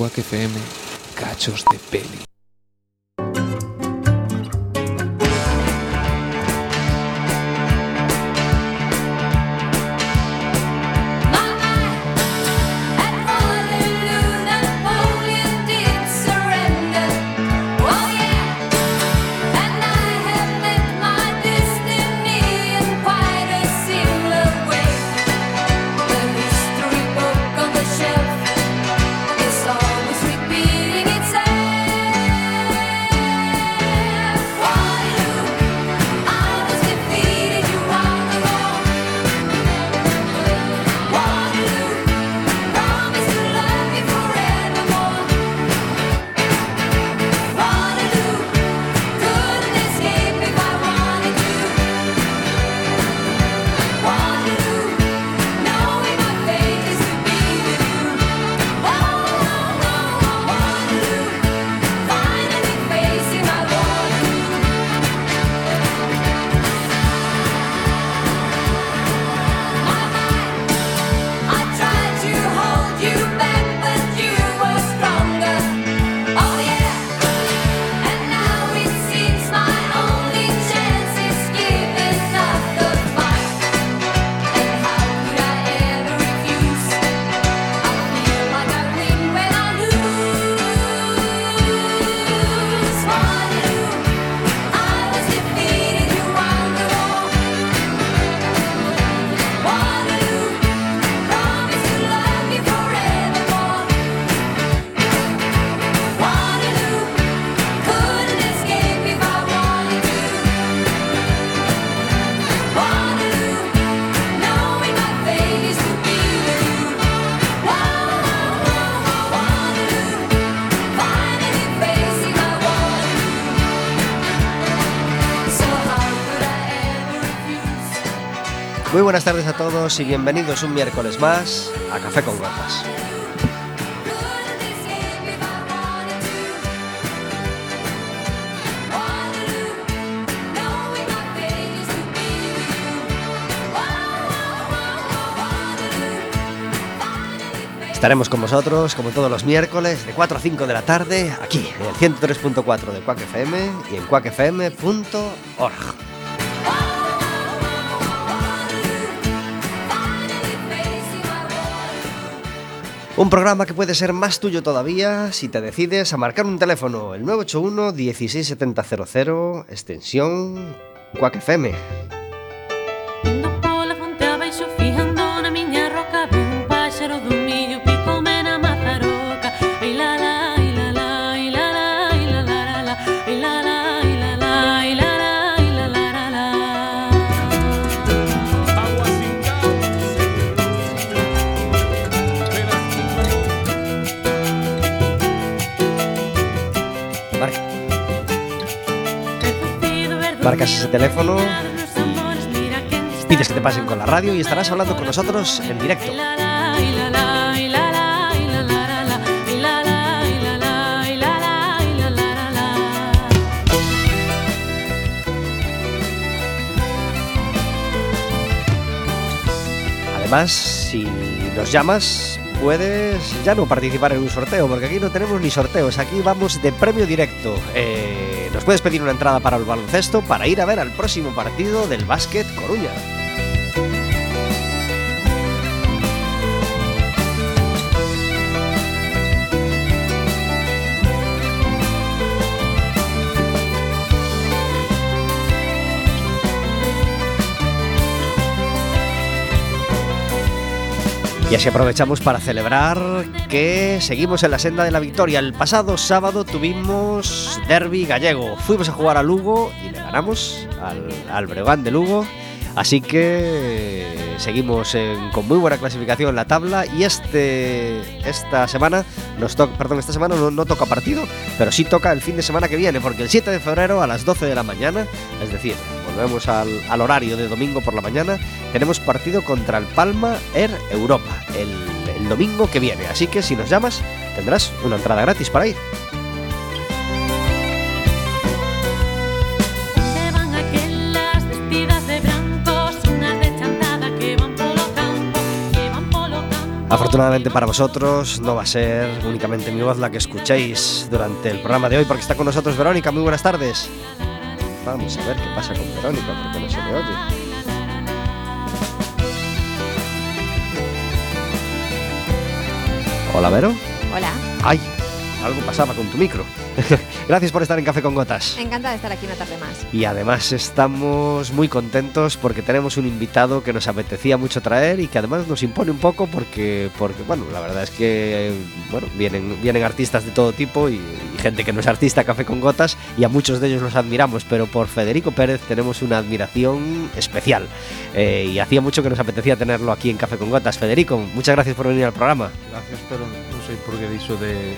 Quack FM, cachos de peli. Buenas tardes a todos y bienvenidos un miércoles más a Café con Gotas. Estaremos con vosotros, como todos los miércoles, de 4 a 5 de la tarde, aquí, en el 103.4 de Quack FM y en quackfm.org. Un programa que puede ser más tuyo todavía si te decides a marcar un teléfono, el 981 16700, extensión Quack FM. marcas ese teléfono, pides que te pasen con la radio y estarás hablando con nosotros en directo. Además, si nos llamas, puedes ya no participar en un sorteo, porque aquí no tenemos ni sorteos, aquí vamos de premio directo. Eh, puedes pedir una entrada para el baloncesto para ir a ver al próximo partido del Básquet Coruña. Y así aprovechamos para celebrar que seguimos en la senda de la victoria. El pasado sábado tuvimos derby gallego. Fuimos a jugar a Lugo y le ganamos al, al de Lugo. Así que seguimos con muy buena clasificación en la tabla y este esta semana nos toca, perdón, esta semana no, no toca partido, pero sí toca el fin de semana que viene, porque el 7 de febrero a las 12 de la mañana, es decir, volvemos al, al horario de domingo por la mañana, tenemos partido contra el Palma Air Europa el, el domingo que viene. Así que si nos llamas, tendrás una entrada gratis para ir. Afortunadamente para vosotros no va a ser únicamente mi voz la que escuchéis durante el programa de hoy porque está con nosotros Verónica. Muy buenas tardes. Vamos a ver qué pasa con Verónica porque no se le oye. Hola, Vero. Hola, Ay, algo pasaba con tu micro. Gracias por estar en Café con Gotas. encantada de estar aquí una tarde más. Y además estamos muy contentos porque tenemos un invitado que nos apetecía mucho traer y que además nos impone un poco porque, porque bueno, la verdad es que bueno, vienen, vienen artistas de todo tipo y, y gente que no es artista Café con Gotas y a muchos de ellos los admiramos, pero por Federico Pérez tenemos una admiración especial. Eh, y hacía mucho que nos apetecía tenerlo aquí en Café con Gotas. Federico, muchas gracias por venir al programa. Gracias, pero non sei por que dixo de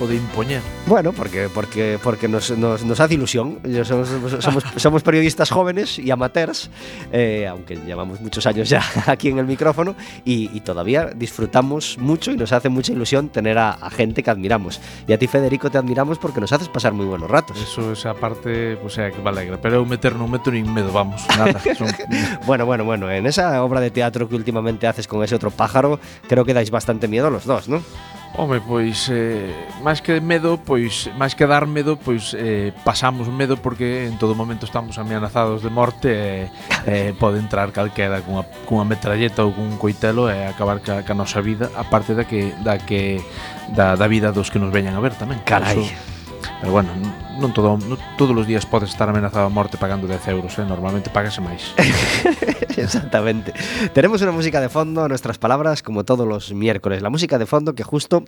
o de impoñer. Bueno, porque, porque, porque nos, nos, nos hace ilusión. Somos, somos, somos periodistas jóvenes y amateurs, eh, aunque llevamos muchos años ya aquí en el micrófono, y, y todavía disfrutamos mucho y nos hace mucha ilusión tener a, a gente que admiramos. Y a ti, Federico, te admiramos porque nos haces pasar muy buenos ratos. Eso, esa parte, pues é que me alegra. Pero eu meter non meto nin medo, vamos, nada. Son, Bueno, bueno, bueno, en esa obra de teatro que últimamente haces con ese otro pájaro, creo que dais bastante miedo los dos, ¿no? Home, pois, eh, máis que medo, pois, máis que dar medo, pois, eh, pasamos medo porque en todo momento estamos ameazados de morte e eh, eh, pode entrar calquera cunha, cunha metralleta ou cun coitelo e eh, acabar ca, ca nosa vida, aparte da que, da que da, da vida dos que nos veñan a ver tamén. Carai. Eso, pero bueno, non todo, non, todos os días podes estar amenazado a morte pagando 10 euros, eh? normalmente pagase máis. Exactamente. Tenemos una música de fondo, nuestras palabras, como todos los miércoles. La música de fondo que justo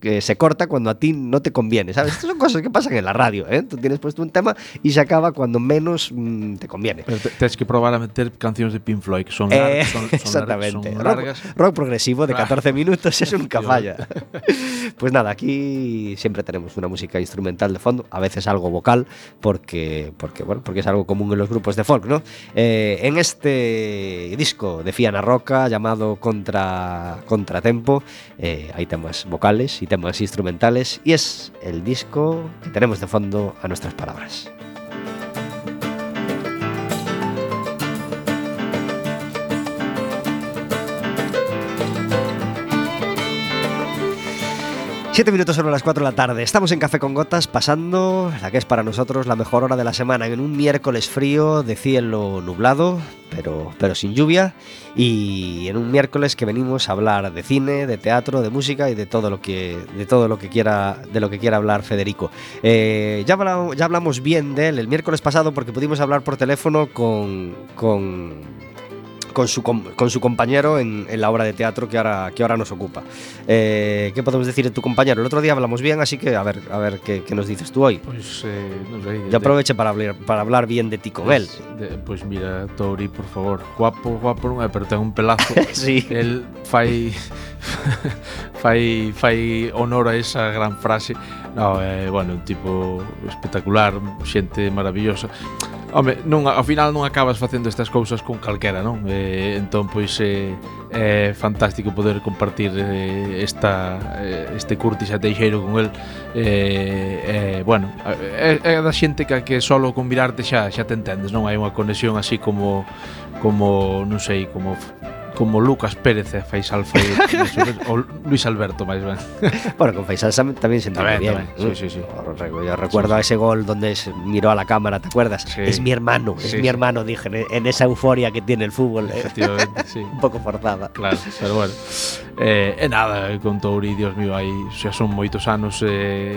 que se corta cuando a ti no te conviene, ¿sabes? Estas son cosas que pasan en la radio, ¿eh? Tú tienes puesto un tema y se acaba cuando menos mm, te conviene. Pero tens que probar a meter cancións de Pink Floyd que son, Eh, son, son, exactamente. Son rock, largas. rock progresivo de Claro. 14 minutos, eso nunca falla. Pues nada, aquí siempre tenemos una música instrumental de fondo, a veces algo vocal, porque, porque, bueno, porque es algo común en los grupos de folk, ¿no? Eh, en este disco de Fiana Roca llamado Contra, Contratempo, eh, hay temas vocales y temas instrumentales, y es el disco que tenemos de fondo a nuestras palabras. Siete minutos sobre las 4 de la tarde. Estamos en Café con Gotas pasando la que es para nosotros la mejor hora de la semana en un miércoles frío de cielo nublado, pero, pero sin lluvia y en un miércoles que venimos a hablar de cine, de teatro, de música y de todo lo que de todo lo que quiera de lo que quiera hablar Federico. Eh, ya, hablamos, ya hablamos bien de él el miércoles pasado porque pudimos hablar por teléfono con con con su, con su compañero en, en la obra de teatro que ahora, que ahora nos ocupa. Eh, ¿Qué podemos decir de tu compañero? El otro día hablamos bien, así que a ver, a ver qué, qué nos dices tú hoy. Pois, eh, non sei. Yo aproveche para hablar, para hablar bien de ti con él. De, pois mira, Tori, por favor. Guapo, guapo pero ten un pelazo. Sí. El fai fai, fai honor a esa gran frase no, eh, bueno, un tipo espectacular xente maravillosa Home, non, ao final non acabas facendo estas cousas con calquera, non? Eh, entón, pois, eh, é fantástico poder compartir eh, esta, eh, este Curtis a Teixeiro con el eh, eh, bueno, é, é da xente que, que solo con mirarte xa, xa te entendes, non? Hai unha conexión así como, como non sei, como como Lucas Pérez e Faisal Faid ou Luis Alberto máis ben. bueno, con Faisal tamén se entende bien. Tamén. Sí, sí, sí. Yo recuerdo sí, sí. ese gol donde se miró a la cámara, ¿te acuerdas? Sí. Es mi hermano, es sí. mi hermano, dije, en esa euforia que tiene el fútbol. ¿eh? Efectivamente, sí. Un poco forzada. Claro, pero bueno. Eh, e nada, con Touri, Dios mío, aí xa son moitos anos eh,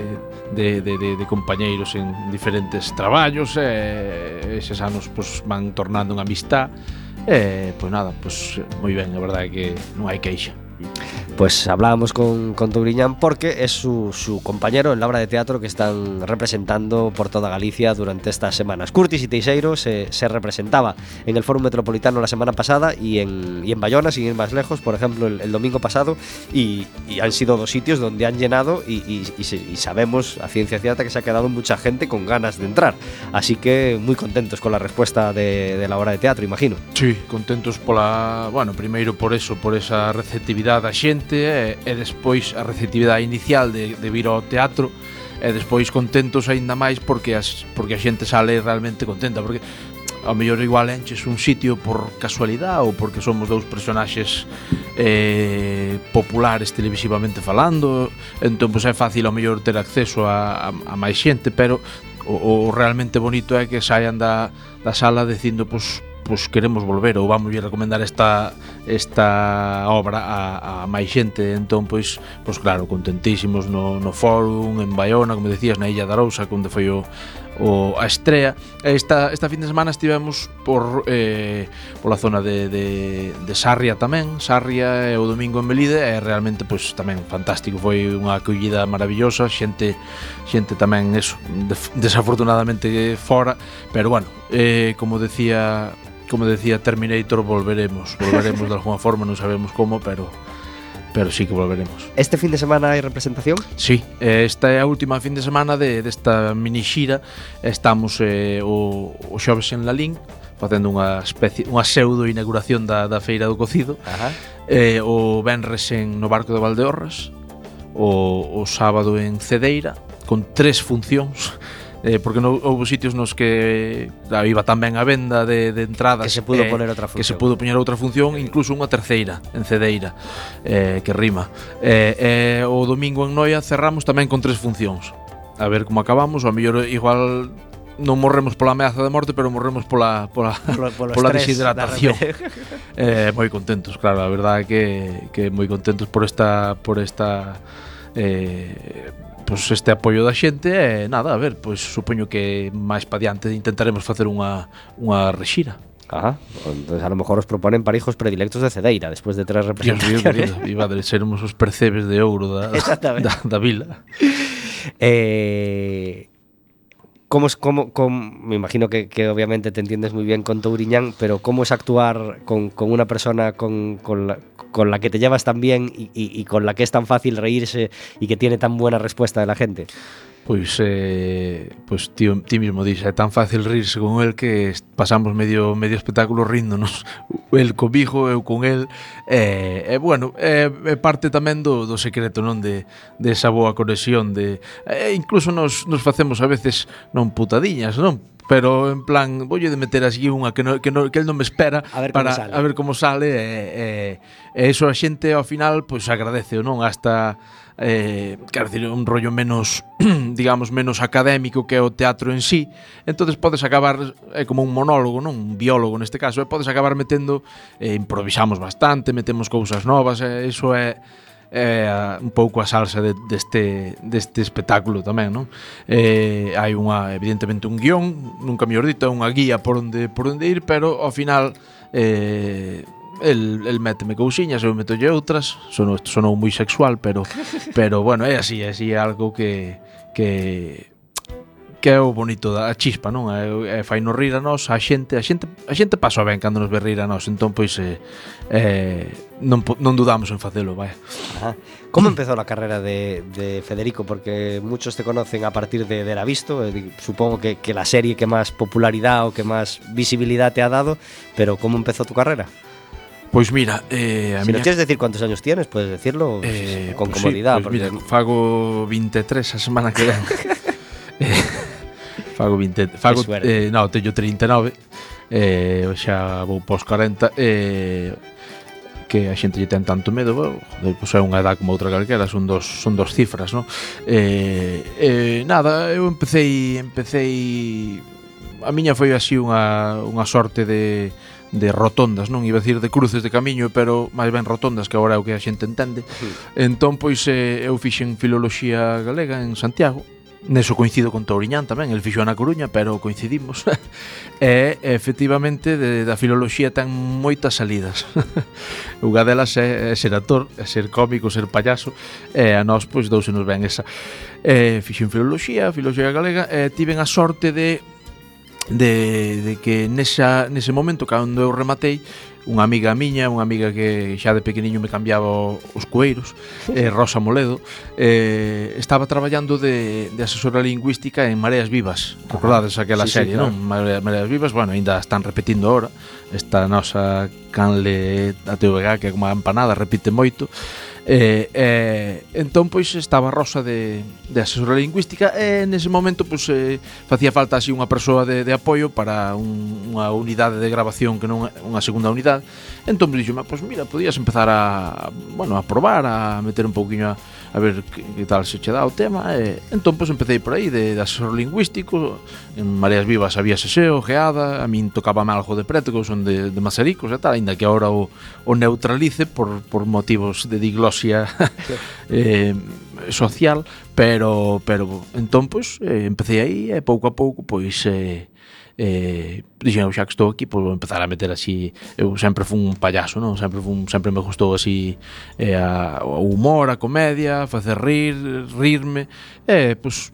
de, de, de, de compañeiros en diferentes traballos, eh, eses anos pues, van tornando unha amistad, E, pois nada, pois eh, moi ben, a verdade é que non hai queixa. Pues hablábamos con, con porque es su, su compañero en la obra de teatro que están representando por toda Galicia durante estas semanas. Curtis y Teixeiro se, se representaba en el Foro Metropolitano la semana pasada y en, y en Bayona, sin ir más lejos, por ejemplo, el, domingo pasado, y, y han sido dos sitios donde han llenado y, y- sabemos a ciencia cierta que se ha quedado mucha gente con ganas de entrar. Así que muy contentos con la respuesta de, de la obra de teatro, imagino. Sí, contentos pola, bueno, primeiro por eso, por esa receptividade da xente e, e despois a receptividade inicial de, de vir ao teatro e despois contentos aínda máis porque as, porque a xente sale realmente contenta porque ao mellor igual enches un sitio por casualidade ou porque somos dous personaxes eh, populares televisivamente falando entón pois é fácil ao mellor ter acceso a, a, a máis xente pero o, o realmente bonito é que saian da, da sala dicindo pois pois queremos volver ou vamos recomendar esta esta obra a, a máis xente. Entón pois pois claro contentísimos no, no fórum en Baiona como decías na Illa da Arousa onde foi o, o a estrea. Esta esta fin de semana estivemos por eh, pola zona de, de, de Sarria tamén. Sarria e o domingo en Belide é realmente pois tamén fantástico. Foi unha acollida maravillosa xente xente tamén eso desafortunadamente fora. Pero bueno eh, como decía como decía Terminator, volveremos. Volveremos de alguna forma, non sabemos como, pero pero sí que volveremos. Este fin de semana hai representación? Sí, eh, esta é a última fin de semana de desta de mini xira. Estamos eh, o, o xoves en Lalín facendo unha especie unha pseudo inauguración da, da feira do cocido. Ajá. Eh, o venres en no barco de Valdeorras, o, o sábado en Cedeira con tres funcións eh, porque no, houve sitios nos que da, iba tamén a venda de, de entradas que se pudo eh, poner outra función que se pudo poñer outra función, incluso unha terceira en Cedeira, eh, que rima. Eh, eh, o domingo en Noia cerramos tamén con tres funcións. A ver como acabamos, o a mellor igual non morremos pola ameaza de morte, pero morremos pola pola, Polo, polo pola deshidratación. eh, moi contentos, claro, a verdade é que que moi contentos por esta por esta eh pois este apoio da xente e nada, a ver, pois supoño que máis pa diante intentaremos facer unha unha rexira. Ajá. Entonces a lo mejor os proponen parijos predilectos de Cedeira despois de tres representaciones. Dios mío, querido, iba a sermos os percebes de ouro da, da, da vila. Eh, ¿cómo es, cómo, cómo- me imagino que, que obviamente te entiendes muy bien con Touriñán, pero ¿cómo es actuar con, con una persona con, con la, con la que te llevas tan bien y, y- y con la que es tan fácil reírse y que tiene tan buena respuesta de la gente? Pois, eh, pois ti, ti mismo dís, é tan fácil rirse con el que pasamos medio medio espectáculo ríndonos el comigo, eu con el e, eh, eh, bueno, é eh, parte tamén do, do secreto, non? De, de esa boa conexión de, eh, incluso nos, nos facemos a veces non putadiñas, non? pero en plan voulle de meter así unha que no, que no, que el non me espera a ver para sale. a ver como sale e, e, e eso a xente ao final pois agradece ou non hasta eh, quero decir, un rollo menos, digamos, menos académico que o teatro en sí, entonces podes acabar, é eh, como un monólogo, non? un biólogo neste caso, e eh, podes acabar metendo, eh, improvisamos bastante, metemos cousas novas, eh, iso é... Eh, é un pouco a salsa de, deste, deste espectáculo tamén, non? Eh, hai unha, evidentemente un guión, nunca mellor dito, unha guía por onde, por onde ir, pero ao final eh, el, el méteme cousiñas, eu metolle outras, sonou, sonou moi sexual, pero pero bueno, é así, é así é algo que que que é o bonito da chispa, non? É, é fai nos rir a nós, a xente, a xente, a xente pasa ben cando nos ve rir a nós, entón pois eh, eh, non, non dudamos en facelo, vai. Ajá. Como empezou a carreira de, de Federico? Porque muchos te conocen a partir de, de la visto, eh, supongo que, que la serie que máis popularidad o que máis visibilidad te ha dado, pero como empezou tu carrera? Pois mira, eh, a si miña... no quieres decir cuántos años tienes, puedes decirlo eh, con pues comodidad. Sí, pues porque... mira, fago 23 a semana que ven. eh, Fago 20, fago eh, non, teño 39. Eh, xa vou pos 40 eh, que a xente lle ten tanto medo, bueno, joder, pois é unha edad como outra calquera, son dos son dos cifras, no? Eh, eh, nada, eu empecé empecé a miña foi así unha unha sorte de de rotondas, non iba a decir de cruces de camiño, pero máis ben rotondas que agora é o que a xente entende. Sí. Entón pois eh, eu fixen filoloxía galega en Santiago Neso coincido con Touriñán tamén, el fixo na Coruña, pero coincidimos. e, efectivamente, de, da filoloxía ten moitas salidas. Unha delas é, é ser actor, é ser cómico, ser payaso, e a nós, pois, dous nos ben esa. E, fixo en filoloxía, filoloxía galega, e tiven a sorte de de, de que nesa, nese momento cando eu rematei unha amiga miña, unha amiga que xa de pequeniño me cambiaba os cueiros, eh, Rosa Moledo, eh, estaba traballando de, de asesora lingüística en Mareas Vivas. Recordades aquela sí, serie, sí, claro. non? Mareas, Mareas Vivas, bueno, aínda están repetindo ahora. Esta nosa canle a TVG que é como a empanada, repite moito. Eh, eh, entón, pois, estaba Rosa de, de asesora lingüística e nese momento pois, eh, facía falta así unha persoa de, de apoio para un, unha unidade de grabación que non é unha segunda unidade. Entón me dixo, pois mira, podías empezar a bueno, a probar, a meter un pouquiño a, a ver que, que tal se che dá o tema e entón pois empecé por aí de, de asesor lingüístico en Mareas Vivas había seseo, geada a min tocaba mal de preto que son de, de Mazaricos e tal, ainda que agora o, o neutralice por, por motivos de diglosia eh, social, pero pero entón pois eh, empecé aí e pouco a pouco pois eh, eh, dixen, xa que estou aquí, pois vou empezar a meter así, eu sempre fun un payaso, non? Sempre fun, sempre me gustou así eh, a, o humor, a comedia, facer rir, rirme, e eh, pois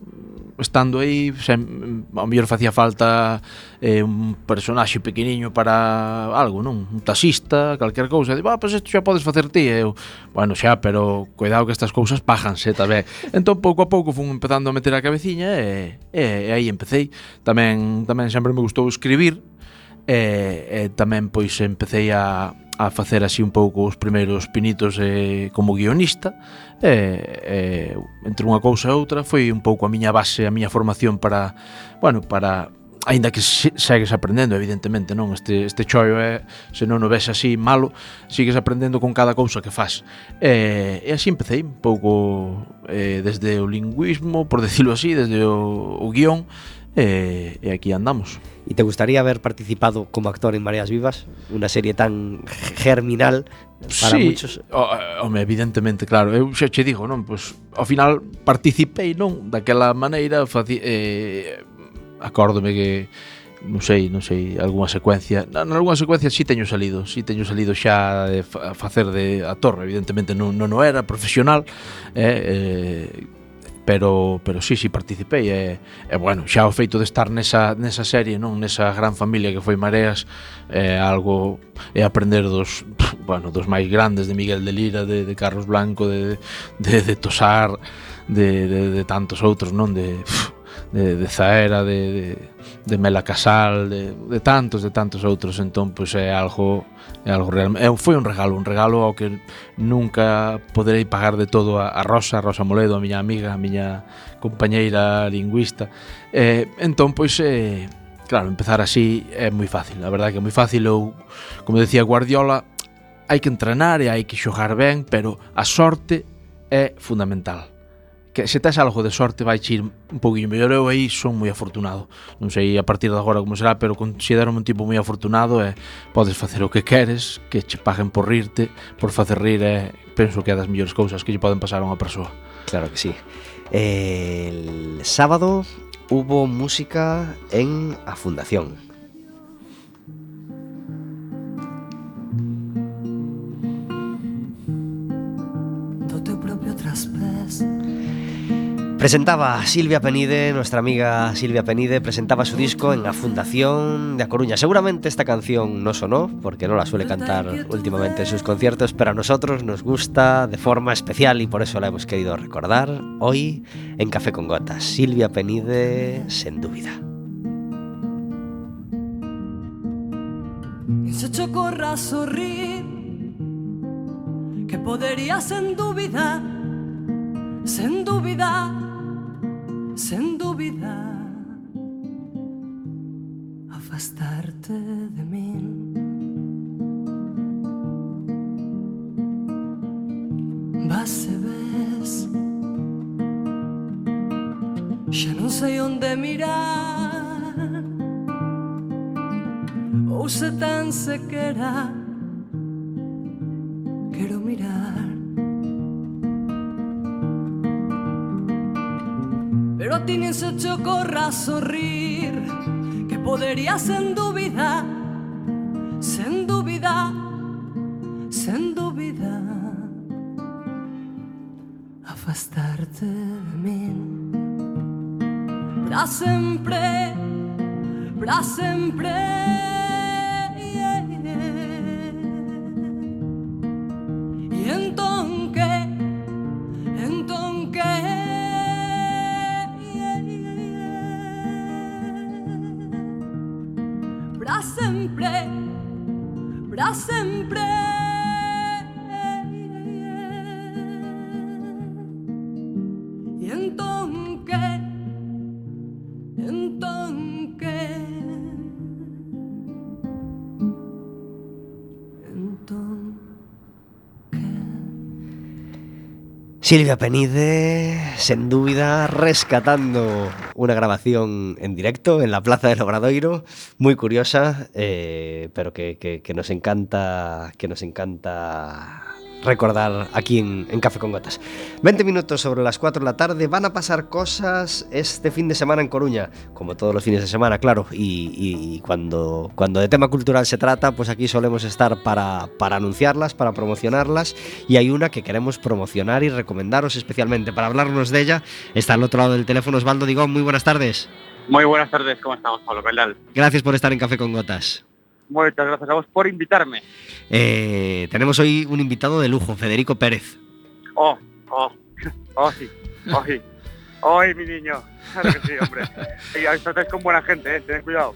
estando aí sem, mm, mm, a mellor facía falta eh, un personaxe pequeniño para algo, non? Un taxista, calquer cousa, de, ah, pois pues isto xa podes facer ti, eu, bueno, xa, pero cuidado que estas cousas pájanse tamén. entón, pouco a pouco fun empezando a meter a cabeciña e, e, e aí empecé. Tamén, tamén sempre me gustou escribir, e, e tamén pois empecé a, a facer así un pouco os primeiros pinitos eh, como guionista e, eh, entre unha cousa e outra foi un pouco a miña base, a miña formación para, bueno, para aínda que segues aprendendo, evidentemente, non? Este, este choio é, se non o ves así malo, sigues aprendendo con cada cousa que faz. E, e así empecé un pouco eh, desde o lingüismo, por decirlo así, desde o, o guión, e, e aquí andamos. E te gustaría haber participado como actor en Mareas Vivas? Unha serie tan germinal para sí, muchos. Eh, home, evidentemente, claro. Eu xa che digo, non, pois ao final participei, non, daquela maneira faci, eh, acórdome que non sei, non sei, algunha secuencia, na, algunha secuencia si sí teño salido, si sí teño salido xa de facer de actor, evidentemente non, non era profesional, eh, eh pero pero sí, sí participei e, e bueno, xa o feito de estar nesa, nesa serie, non nesa gran familia que foi Mareas, é algo é aprender dos bueno, dos máis grandes de Miguel de Lira, de, de Carlos Blanco, de, de, de Tosar, de, de, de tantos outros, non de de, de Zaera, de, de de Mela Casal, de, de tantos, de tantos outros, entón pois é algo é algo real. É, foi un regalo, un regalo ao que nunca poderei pagar de todo a, a Rosa, a Rosa Moledo, a miña amiga, a miña compañeira lingüista. Eh, entón pois eh, claro, empezar así é moi fácil, a verdade que é moi fácil ou como decía Guardiola, hai que entrenar e hai que xogar ben, pero a sorte é fundamental que se tes algo de sorte vai ir un poquinho mellor. Eu aí son moi afortunado. Non sei a partir de agora como será pero considero un tipo moi afortunado e podes facer o que queres que che paguen por rirte por facer rir e penso que é das mellores cousas que lle poden pasar a unha persoa. Claro que sí. El sábado hubo música en a fundación. Presentaba Silvia Penide, nuestra amiga Silvia Penide, presentaba su disco en la Fundación de A Coruña. Seguramente esta canción no sonó, porque no la suele cantar últimamente en sus conciertos, pero a nosotros nos gusta de forma especial y por eso la hemos querido recordar hoy en Café con Gotas. Silvia Penide, sin dúvida. E se cho corra a sorrir Que podería sen dúbida Sen dúbida Sen dúbida Afastarte de min Vas e ves Xa non sei onde mirar. Ou se tan sequera A nin se che ocorra sorrir Que podería sen dúbida Sen dúbida Sen dúbida Afastarte de min Pra sempre Pra sempre Pra sempre. Pra sempre Silvia Penide, sen dúbida, rescatando una grabación en directo en la Plaza del Obradoiro, muy curiosa, eh, pero que nos encanta, que nos encanta recordar aquí en, en Café con Gotas. 20 minutos sobre las 4 de la tarde, van a pasar cosas este fin de semana en Coruña, como todos los fines de semana, claro, y, y- y cuando, cuando de tema cultural se trata, pues aquí solemos estar para, para anunciarlas, para promocionarlas, y hay una que queremos promocionar y recomendaros especialmente. Para hablarnos de ella, está al otro lado del teléfono Osvaldo Digón, muy buenas tardes. Muy buenas tardes, ¿cómo estamos, Pablo Pendal? Gracias por estar en Café con Gotas. Muchas gracias a vos por invitarme. Eh, tenemos hoy un invitado de lujo, Federico Pérez. Oh, oh, oh sí, oh sí. Ay, mi niño. Claro que sí, hombre. Y tratáis con buena gente, eh, tened cuidado.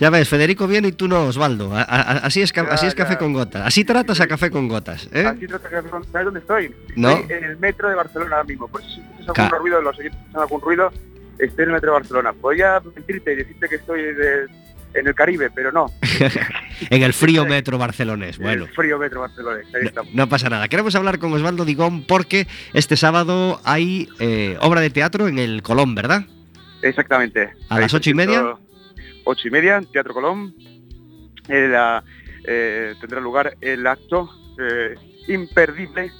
Ya ves, Federico viene y tú no, Osvaldo. A- a- así es, Ya, así es ya. Café con Gotas. Así tratas a Café con Gotas. ¿eh? Aquí trata que ¿Sabes dónde estoy? No. Estoy en el metro de Barcelona ahora mismo. Por si escuchas algún ruido, los oyentes escuchan algún ruido, estoy en el metro de Barcelona. Podría mentirte y decirte que estoy de- en el Caribe, pero no. En el frío metro barcelonés. En Bueno. el frío metro de Barcelona. Ahí No, estamos. no pasa nada. Queremos hablar con Osvaldo Digón porque este sábado hay eh, obra de teatro en el Colón, ¿verdad? Exactamente. ¿A Ahí las ocho y media? Ocho y media, Teatro Colón. Eh, la- eh, tendrá lugar el acto eh, imperdible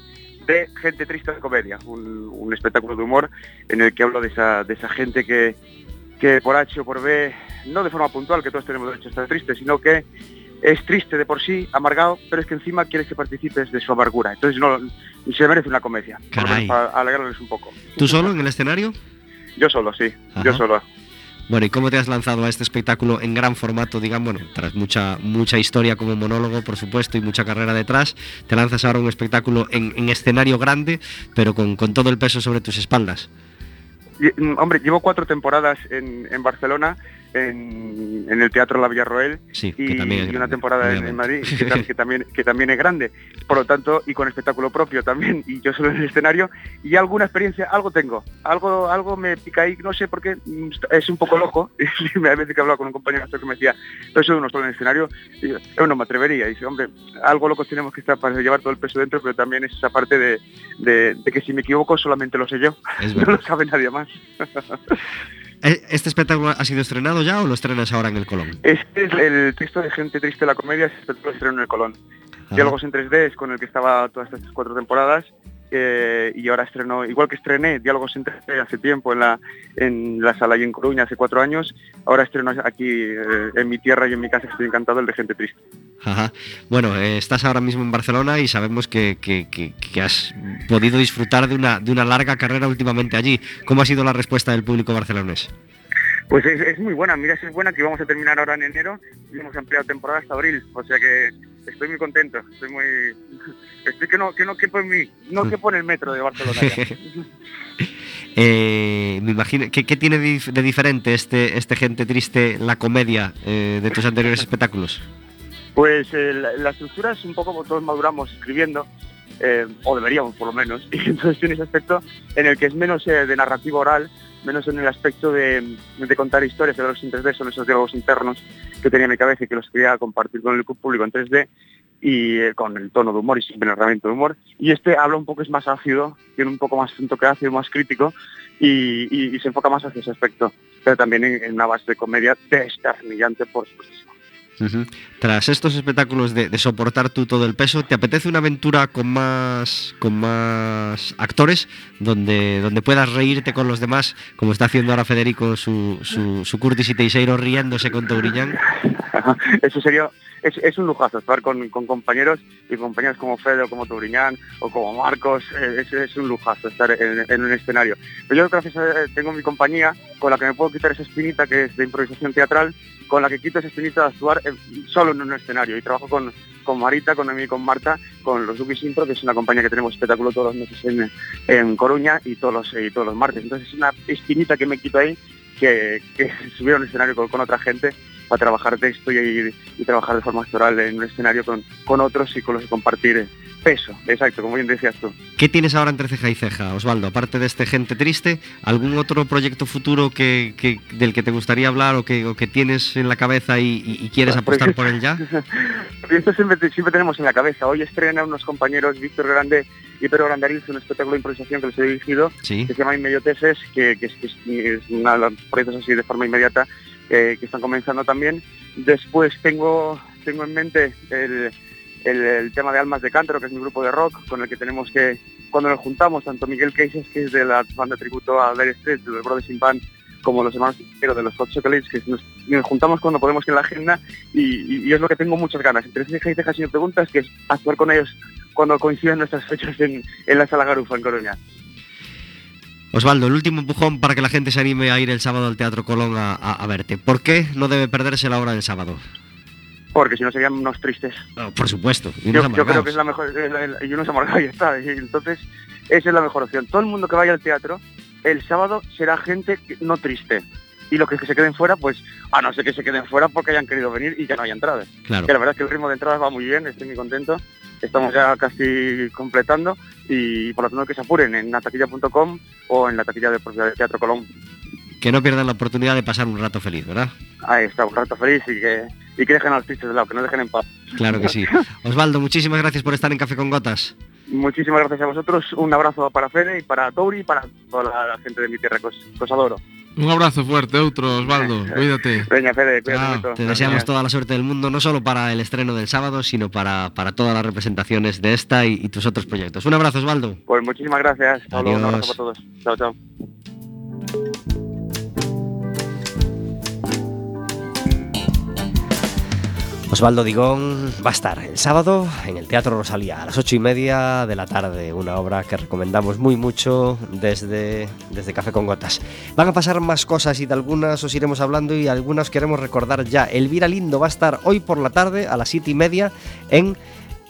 de Gente Triste de Comedia, un, un espectáculo de humor en el que hablo de esa, de esa gente que, que por H o por B, no de forma puntual, que todos tenemos derecho a estar tristes, sino que es triste de por sí, amargado, pero es que encima quieres que participes de su amargura. Entonces no se merece una comedia, por menos para alegrarles un poco. ¿Tú solo en el escenario? Yo solo, sí, Ajá. yo solo. Bueno, ¿y cómo te has lanzado a este espectáculo en gran formato, digamos, bueno, tras mucha, mucha historia como monólogo, por supuesto, y mucha carrera detrás, te lanzas ahora a un espectáculo en, en escenario grande, pero con, con todo el peso sobre tus espaldas? Mm, hombre, llevo cuatro temporadas en, en Barcelona, en, en el Teatro La Villarroel, Sí, y, una grande, temporada en, en Madrid, que, tam- que también, que también es grande. Por lo tanto, y con espectáculo propio también, y yo solo en el escenario, y alguna experiencia, algo tengo. Algo algo me pica ahí, no sé por qué, mm, es un poco loco. Me veces que con un compañero que me decía, pero de uno solo en el escenario, y yo, "Eh, no me atrevería. Y dice, hombre, algo locos tenemos que estar para llevar todo el peso dentro, pero también es esa parte de, de- de que si me equivoco solamente lo sé yo, Es no lo sabe nadie más. ¿E- ¿Este espectáculo ha sido estrenado ya o lo estrenas ahora en el Colón? Este es el texto de Gente Triste la Comedia, es el estreno en el Colón. Ajá. Diálogos en 3D es con el que estaba todas estas cuatro temporadas eh, y ahora estrenó, igual que estrené Diálogos en 3D hace tiempo en la, en la sala y en Coruña hace cuatro años, ahora estreno aquí eh, en mi tierra y en mi casa, estoy encantado, el de Gente Triste. Bueno, eh, estás ahora mismo en Barcelona y sabemos que, que- que- que has podido disfrutar de una, de una larga carrera últimamente allí. ¿Cómo ha sido la respuesta del público barcelonés? Pues es, es muy buena, mira si es buena que vamos a terminar ahora en enero y hemos ampliado temporada hasta abril, o sea que estoy muy contento, estoy muy... Estoy que no, que no quepo en mí, no quepo en el metro de Barcelona. Eh, me imagino, ¿qué, qué tiene de, dif- de diferente este, este Gente Triste, la comedia eh, de tus anteriores espectáculos? Pues eh, la, la estructura es un poco como todos maduramos escribiendo, o deberíamos por lo menos, y entonces tiene ese aspecto en el que es menos de narrativa oral, menos en el aspecto de, contar historias, de los en 3D, son esos diálogos internos que tenía en mi cabeza y que los quería compartir con el público en 3D y eh, con el tono de humor y sin el herramienta de humor. Y este habla un poco, es más ácido, tiene un poco más un toque ácido, más crítico y, se enfoca más hacia ese aspecto, pero también en, en una base de comedia desternillante, por supuesto. Tras estos espectáculos de, de soportar tú todo el peso, ¿te apetece una aventura con más, con más actores donde, donde puedas reírte con los demás, como está haciendo ahora Federico su, su, su Curtis y Teixeiro riéndose con Touriñán? Eso sería, es, un lujazo estar con, compañeros y compañeros como Fede o como Tobriñán o como Marcos, eh, es, es un lujazo estar en, un escenario. Pero yo gracias a tengo mi compañía con la que me puedo quitar esa espinita que es de improvisación teatral, con la que quito esa espinita de actuar eh, solo en un escenario y trabajo con, con Marita, con Emi con Marta, con los Dukis Impro, que es una compañía que tenemos espectáculo todos los meses en, en Coruña y todos los, y todos los martes. Entonces es una espinita que me quito ahí que, que subir a un escenario con, con otra gente para trabajar texto y, y trabajar de forma actoral en un escenario con, con otros y con los que compartir peso, exacto, como bien decías tú. ¿Qué tienes ahora entre ceja y ceja, Osvaldo? Aparte de este Gente Triste, ¿algún otro proyecto futuro que, que- del que te gustaría hablar o que, o que tienes en la cabeza y, quieres apostar por él ya? Y esto siempre, te- siempre tenemos en la cabeza. Hoy estrenan unos compañeros, Víctor Grande y Pedro Grandariz, un espectáculo de improvisación que les he dirigido, Sí. que se llama Inmediateses, que, que es, que es- es una de los proyectos así de forma inmediata que están comenzando también. Después tengo, tengo en mente el, el- tema de Almas de Cántaro, que es mi grupo de rock, con el que tenemos que, cuando nos juntamos, tanto Miguel Cases, que es de la banda tributo a Dire Straits, de los Brothers in Band, como los hermanos Quintero de los Hot Chocolates, que nos, juntamos cuando podemos en la agenda y, es lo que tengo muchas ganas. Entre ceja y ceja, si preguntas, que es actuar con ellos cuando coinciden nuestras fechas en, en la Sala Garufa, en Coruña. Osvaldo, el último empujón para que la gente se anime a ir el sábado al Teatro Colón a, a- a verte. ¿Por qué no debe perderse la hora del sábado? Porque si no serían unos tristes. Por supuesto. y Yo, unos yo creo amargados. que es la mejor, la- y uno se amarga y está. Y entonces, esa es la mejor opción. Todo el mundo que vaya al teatro, el sábado será gente no triste. Y los que se queden fuera, pues, a no ser que se queden fuera porque hayan querido venir y ya no haya entradas. Claro. Que la verdad es que el ritmo de entradas va muy bien, estoy muy contento. Estamos ya casi completando y por lo tanto que se apuren en nataquilla.com o en la taquilla de Teatro Colón. Que no pierdan la oportunidad de pasar un rato feliz, ¿verdad? Ahí está, un rato feliz y que, y que dejen a los tristes de lado, que no dejen en paz. Claro que sí. Osvaldo, muchísimas gracias por estar en Café con Gotas. Muchísimas gracias a vosotros, un abrazo para Fede y para Touri y para toda la gente de mi tierra, que os adoro. Un abrazo fuerte, outro, Osvaldo. Cuídate. Veña, Fede, cuídate Chao, mucho. Te deseamos toda la suerte del mundo, no solo para el estreno del sábado, sino para, para todas las representaciones de esta y, y tus otros proyectos. Un abrazo, Osvaldo. Pues muchísimas gracias. Luego, un Adiós. abrazo para todos. Chao, chao. Osvaldo Digón va a estar el sábado en el Teatro Rosalía a las ocho y media de la tarde, una obra que recomendamos muy mucho desde, desde Café con Gotas. Van a pasar más cosas y de algunas os iremos hablando y algunas queremos recordar ya. Elvira Lindo va a estar hoy por la tarde a las siete y media en,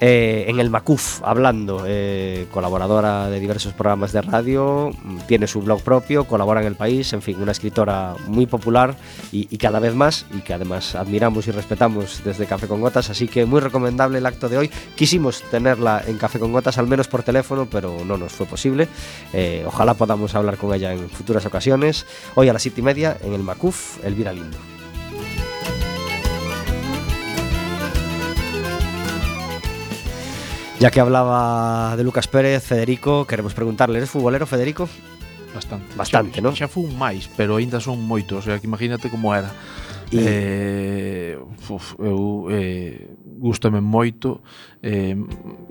eh, en el Macuf hablando, eh, colaboradora de diversos programas de radio, mm, tiene su blog propio, colabora en el país, en fin, una escritora muy popular y, cada vez más y que además admiramos y respetamos desde Café con Gotas, así que muy recomendable el acto de hoy. Quisimos tenerla en Café con Gotas, al menos por teléfono, pero no nos fue posible. Eh, ojalá podamos hablar con ella en futuras ocasiones. Hoy a las siete y media en el Macuf, Elvira Lindo. Ya que hablaba de Lucas Pérez, Federico, queremos preguntarle, eres futbolero, Federico? Bastante. Bastante, xa, non? Xa fun máis, pero aínda son moitos, o sea, que imagínate como era. E... Eh, uf, eu eh, gustame moito. Eh,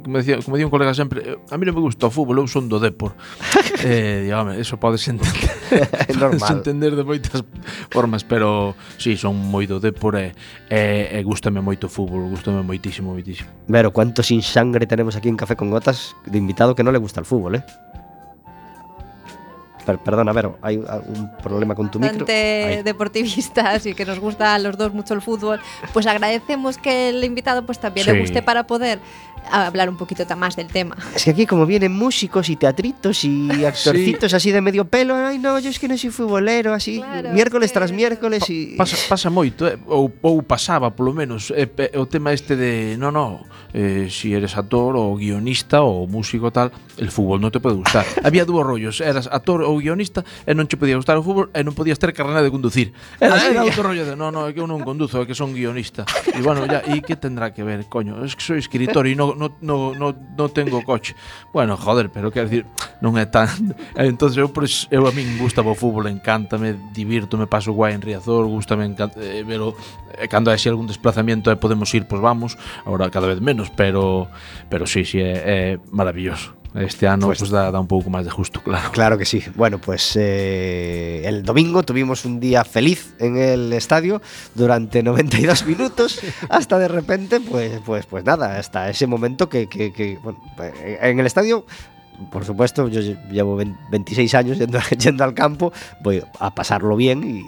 como decía, como día un colega sempre, eh, a mí non me gusta o fútbol, eu son do Depor. eh, dígame, eso podes entender. é normal. Podes entender de moitas formas, pero si, sí, son moi do Depor e, e, e gustame moito o fútbol, gustame moitísimo, moitísimo. Vero, cuánto sin sangre tenemos aquí en Café con Gotas de invitado que non le gusta el fútbol, eh? Per- perdona, Vero, hay un problema con tu micro. Ahí. deportivistas y que nos gusta a los dos mucho el fútbol, pues agradecemos que el invitado pues también Sí. le guste para poder a hablar un poquito más del tema. Es que aquí como vienen músicos y teatritos y actorcitos sí. así de medio pelo, ay no, yo es que no soy futbolero, así claro, miércoles que... tras miércoles y... pa, pasa, pasa moito, eh? ou, ou pasaba polo menos eh, o tema este de no, no, eh, si eres actor ou guionista ou músico tal, el fútbol non te pode gustar. Había dúos rollos, eras actor ou guionista e non che podía gustar o fútbol e non podías ter carrera de conducir. Era, era outro rollo de no, no, é que eu non conduzo, é que son guionista. E bueno, ya, e que tendrá que ver, coño, es que soy escritor e non no, no, no, no, tengo coche. Bueno, joder, pero quero decir, non é tan... entonces eu, pois, eu a min gusta o fútbol, encántame, divirto, me paso guai en Riazor, gustame encanta, eh, pero eh, cando hai así algún desplazamiento e eh, podemos ir, pois pues vamos, agora cada vez menos, pero pero sí, sí, é, é maravilloso. Este ano Pues- pues, dá un pouco máis de justo, claro. Claro que sí. Bueno, pues eh, el domingo tuvimos un día feliz en el estadio durante 92 minutos hasta de repente, pues, pues, pues nada, hasta ese momento que, que- que, bueno, en el estadio por supuesto, yo llevo 26 años yendo, yendo al campo, voy a pasarlo bien y,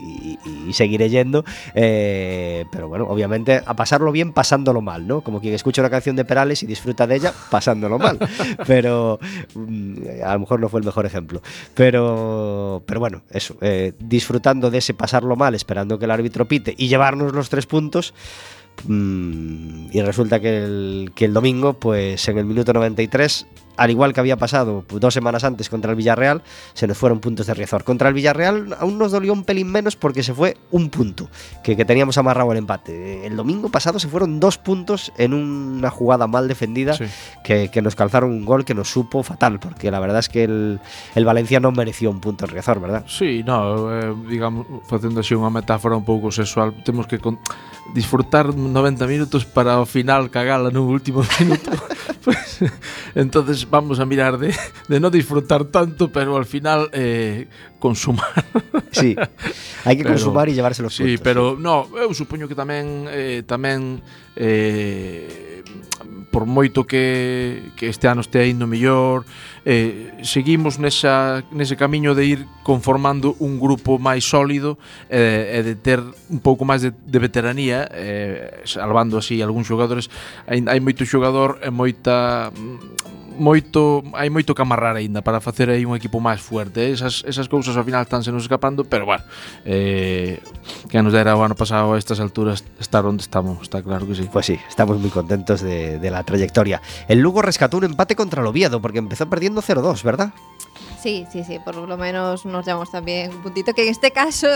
y- y seguiré yendo, eh, pero bueno, obviamente a pasarlo bien pasándolo mal, ¿no? Como quien escucha una canción de Perales y disfruta de ella pasándolo mal, pero mm, a lo mejor no fue el mejor ejemplo, pero, pero bueno, eso, eh, disfrutando de ese pasarlo mal, esperando que el árbitro pite y llevarnos los tres puntos. Mm, y resulta que el, que el domingo, pues en el minuto 93, al igual que había pasado pues, dos semanas antes contra el Villarreal, se nos fueron puntos de Riazor. Contra el Villarreal aún nos dolió un pelín menos porque se fue un punto, que, que teníamos amarrado el empate. El domingo pasado se fueron dos puntos en una jugada mal defendida Sí. que, que nos calzaron un gol que nos supo fatal, porque la verdad es que el, el Valencia no mereció un punto en Riazor, ¿verdad? Sí, no, eh, digamos, facendo así unha metáfora un pouco sexual, temos que con, disfrutar 90 minutos para ao final cagala no último minuto. pues, entonces vamos a mirar de, de no disfrutar tanto, pero al final eh, consumar. Sí, hai que pero, consumar e llevarse los Sí, puntos. pero no, eu supoño que tamén eh, tamén eh, por moito que, que este ano este indo mellor, eh, seguimos nesa, nese camiño de ir conformando un grupo máis sólido eh, e de ter un pouco máis de, de veteranía, eh, salvando así algúns xogadores. Hai, hai moito xogador e moita mm, moito hai moito que amarrar aínda para facer aí un equipo máis fuerte. Esas, esas cousas ao final están se nos escapando, pero bueno, eh, que nos dera o ano pasado a estas alturas estar onde estamos, está claro que sí. Pues sí, estamos muy contentos de, de la trayectoria. El Lugo rescató un empate contra el Oviedo porque empezó perdiendo 0-2, ¿verdad? Sí, sí, sí, por lo menos nos llevamos también un puntito que en este caso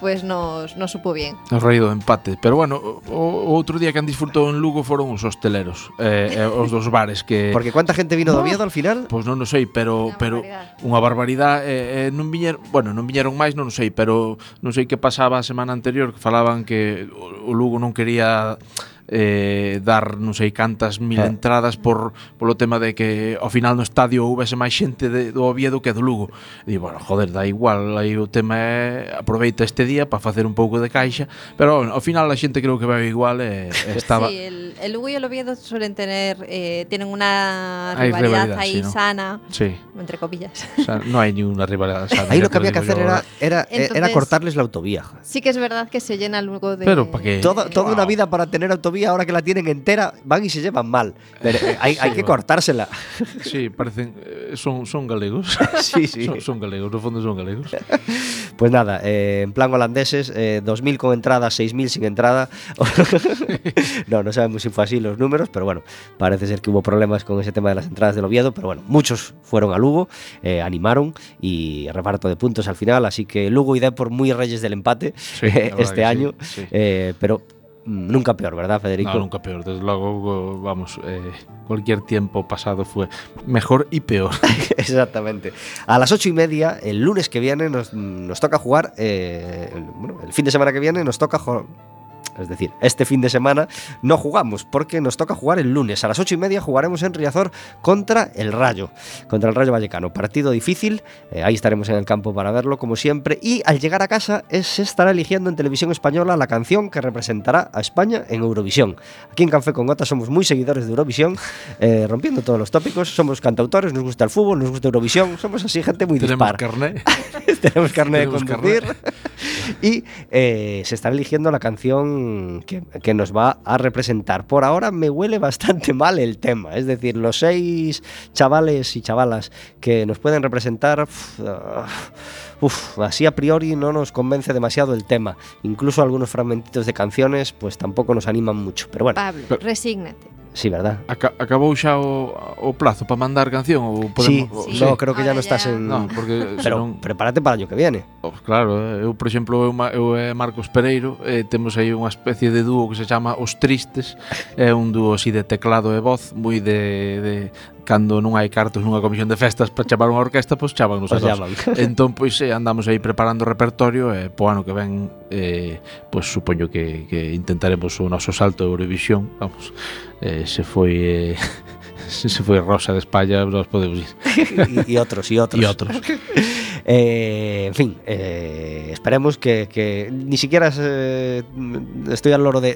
pues nos, nos supo bien. Nos reído empate, pero bueno, o, outro día que han disfrutado en Lugo foron os hosteleros, eh, eh, os dos bares que Porque cuánta gente vino no, do Oviedo al final? Pois pues non, non sei, pero unha pero unha barbaridade, eh, eh, non viñeron, bueno, non viñeron máis, non sei, pero non sei que pasaba a semana anterior que falaban que o, o Lugo non quería eh, dar non sei cantas mil ah. entradas por polo tema de que ao final no estadio houvese máis xente de, do Oviedo que do Lugo. E bueno, joder, dá igual, aí o tema é aproveita este día para facer un pouco de caixa, pero bueno, ao final a xente creo que vai igual e, e estaba Sí, el, el Lugo e o Oviedo suelen tener eh, tienen una rivalidad, rivalidad aí sí, ¿no? sana, sí. entre comillas. O sea, no hai unha rivalidad sana. Ahí lo que había que hacer era eh, era, Entonces, era cortarles la autovía. Sí que es verdad que se llena luego de Pero para qué? Toda, toda wow. una vida para tener autovía ahora que la tienen entera, van y se llevan mal. Pero eh, hay, hay que cortársela. Sí, parecen eh, son son galegos. Sí, sí. Son, son galegos, no fondo son galegos. Pues nada, eh, en plan holandeses, eh, 2.000 con entrada, 6.000 sin entrada. no, no sabemos si fue así los números, pero bueno, parece ser que hubo problemas con ese tema de las entradas del Oviedo, pero bueno, muchos fueron a Lugo, eh, animaron y reparto de puntos al final, así que Lugo y Depor muy reyes del empate Sí, este sí, año, sí. pero nunca peor, ¿verdad, Federico? No, nunca peor. Desde luego, vamos, eh, cualquier tiempo pasado fue mejor y peor. Exactamente. A las ocho y media, el lunes que viene, nos, nos toca jugar. eh, el, bueno, el fin de semana que viene nos toca jugar. Es decir, este fin de semana no jugamos porque nos toca jugar el lunes. A las ocho y media jugaremos en Riazor contra el Rayo, contra el Rayo Vallecano. Partido difícil, eh, ahí estaremos en el campo para verlo como siempre. Y al llegar a casa es- se estará eligiendo en televisión española la canción que representará a España en Eurovisión. Aquí en Café con Gota somos muy seguidores de Eurovisión, eh, rompiendo todos los tópicos. Somos cantautores, nos gusta el fútbol, nos gusta Eurovisión, somos así gente muy Tenemos dispar. Tenemos carne de conducir. y eh, se está eligiendo la canción que, que nos va a representar. Por ahora me huele bastante mal el tema. Es decir, los seis chavales y chavalas que nos pueden representar, uf, ah, uf, así a priori no nos convence demasiado el tema. Incluso algunos fragmentitos de canciones, pues tampoco nos animan mucho. Pero bueno, Pablo, resígnate. Sí, verdad. Aca acabou xa o, o plazo para mandar canción ou podemos, sí, o, sí. no, creo que Ahora ya non ah, estás en no, porque Pero senón... prepárate para o que viene. Oh, claro, eh, eu por exemplo eu, eu e Marcos Pereiro eh, temos aí unha especie de dúo que se chama Os Tristes, é eh, un dúo así de teclado e voz moi de, de, cando non hai cartos nunha comisión de festas para chamar unha orquesta, pois chaman nos pois a. Entón, pois eh, andamos aí preparando o repertorio e eh, po ano que ven eh, pois supoño que, que intentaremos o noso salto de Eurovisión, vamos, eh, se foi... Eh, se foi Rosa de España, nos podemos ir. E outros, e outros. E outros. Eh, en fin, eh, esperemos que, ni siquiera eh, estoy al loro de,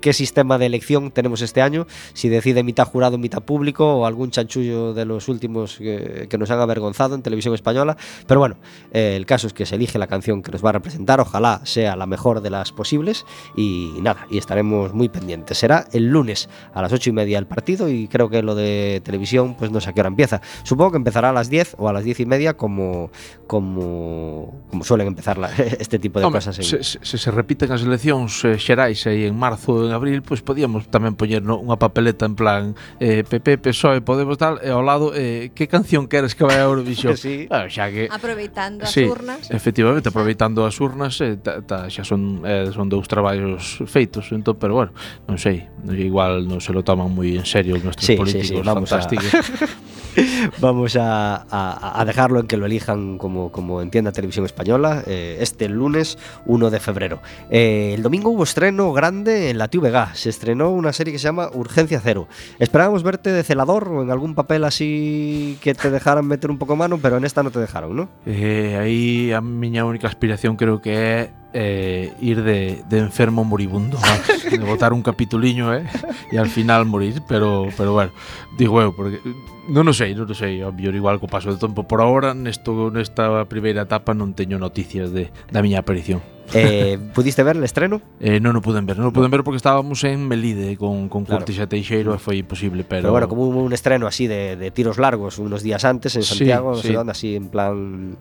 qué sistema de elección tenemos este año, si decide mitad jurado, mitad público o algún chanchullo de los últimos que, que nos han avergonzado en televisión española. Pero bueno, eh, el caso es que se elige la canción que nos va a representar, ojalá sea la mejor de las posibles y nada, y estaremos muy pendientes. Será el lunes a las ocho y media el partido y creo que lo de televisión pues no sé a qué hora empieza. Supongo que empezará a las 10 o a las diez y media como, como, como suelen empezar la, este tipo de Home, cosas. En... Se, se, se repiten as eleccións eh, xerais aí en marzo ou en abril, pois podíamos tamén poñer no, unha papeleta en plan eh, PP, PSOE, Podemos tal, e ao lado eh, que canción queres que vai a Eurovisión? sí. ah, xa que... Aproveitando as sí, urnas. Efectivamente, aproveitando as urnas, eh, ta, ta, xa son, eh, son dous traballos feitos, entón, pero bueno, non sei, igual non se lo toman moi en serio os nuestros sí, políticos sí, sí, fantásticos. A... Vamos a, dejarlo en que lo elijan como, como entienda Televisión Española eh, este lunes 1 de febrero. Eh, el domingo hubo estreno grande en la TVG. Se estrenó una serie que se llama Urgencia Cero. Esperábamos verte de celador o en algún papel así que te dejaran meter un poco mano, pero en esta no te dejaron, ¿no? Eh, aí a miña única aspiración creo que é eh, ir de, de, enfermo moribundo, ¿no? de botar un capituliño eh, e al final morir, pero, pero bueno, digo eu, porque non o sei, non o sei, obvio, igual co paso do tempo. Por ahora, nesto, nesta primeira etapa non teño noticias de, da miña aparición. Eh, pudiste ver o estreno? Eh, non o puden ver, non o puden ver porque estábamos en Melide con, con claro. Curtis e Teixeiro e foi imposible, pero... Pero bueno, como un estreno así de, de tiros largos unos días antes en Santiago, sí, no sí. Dónde, así en plan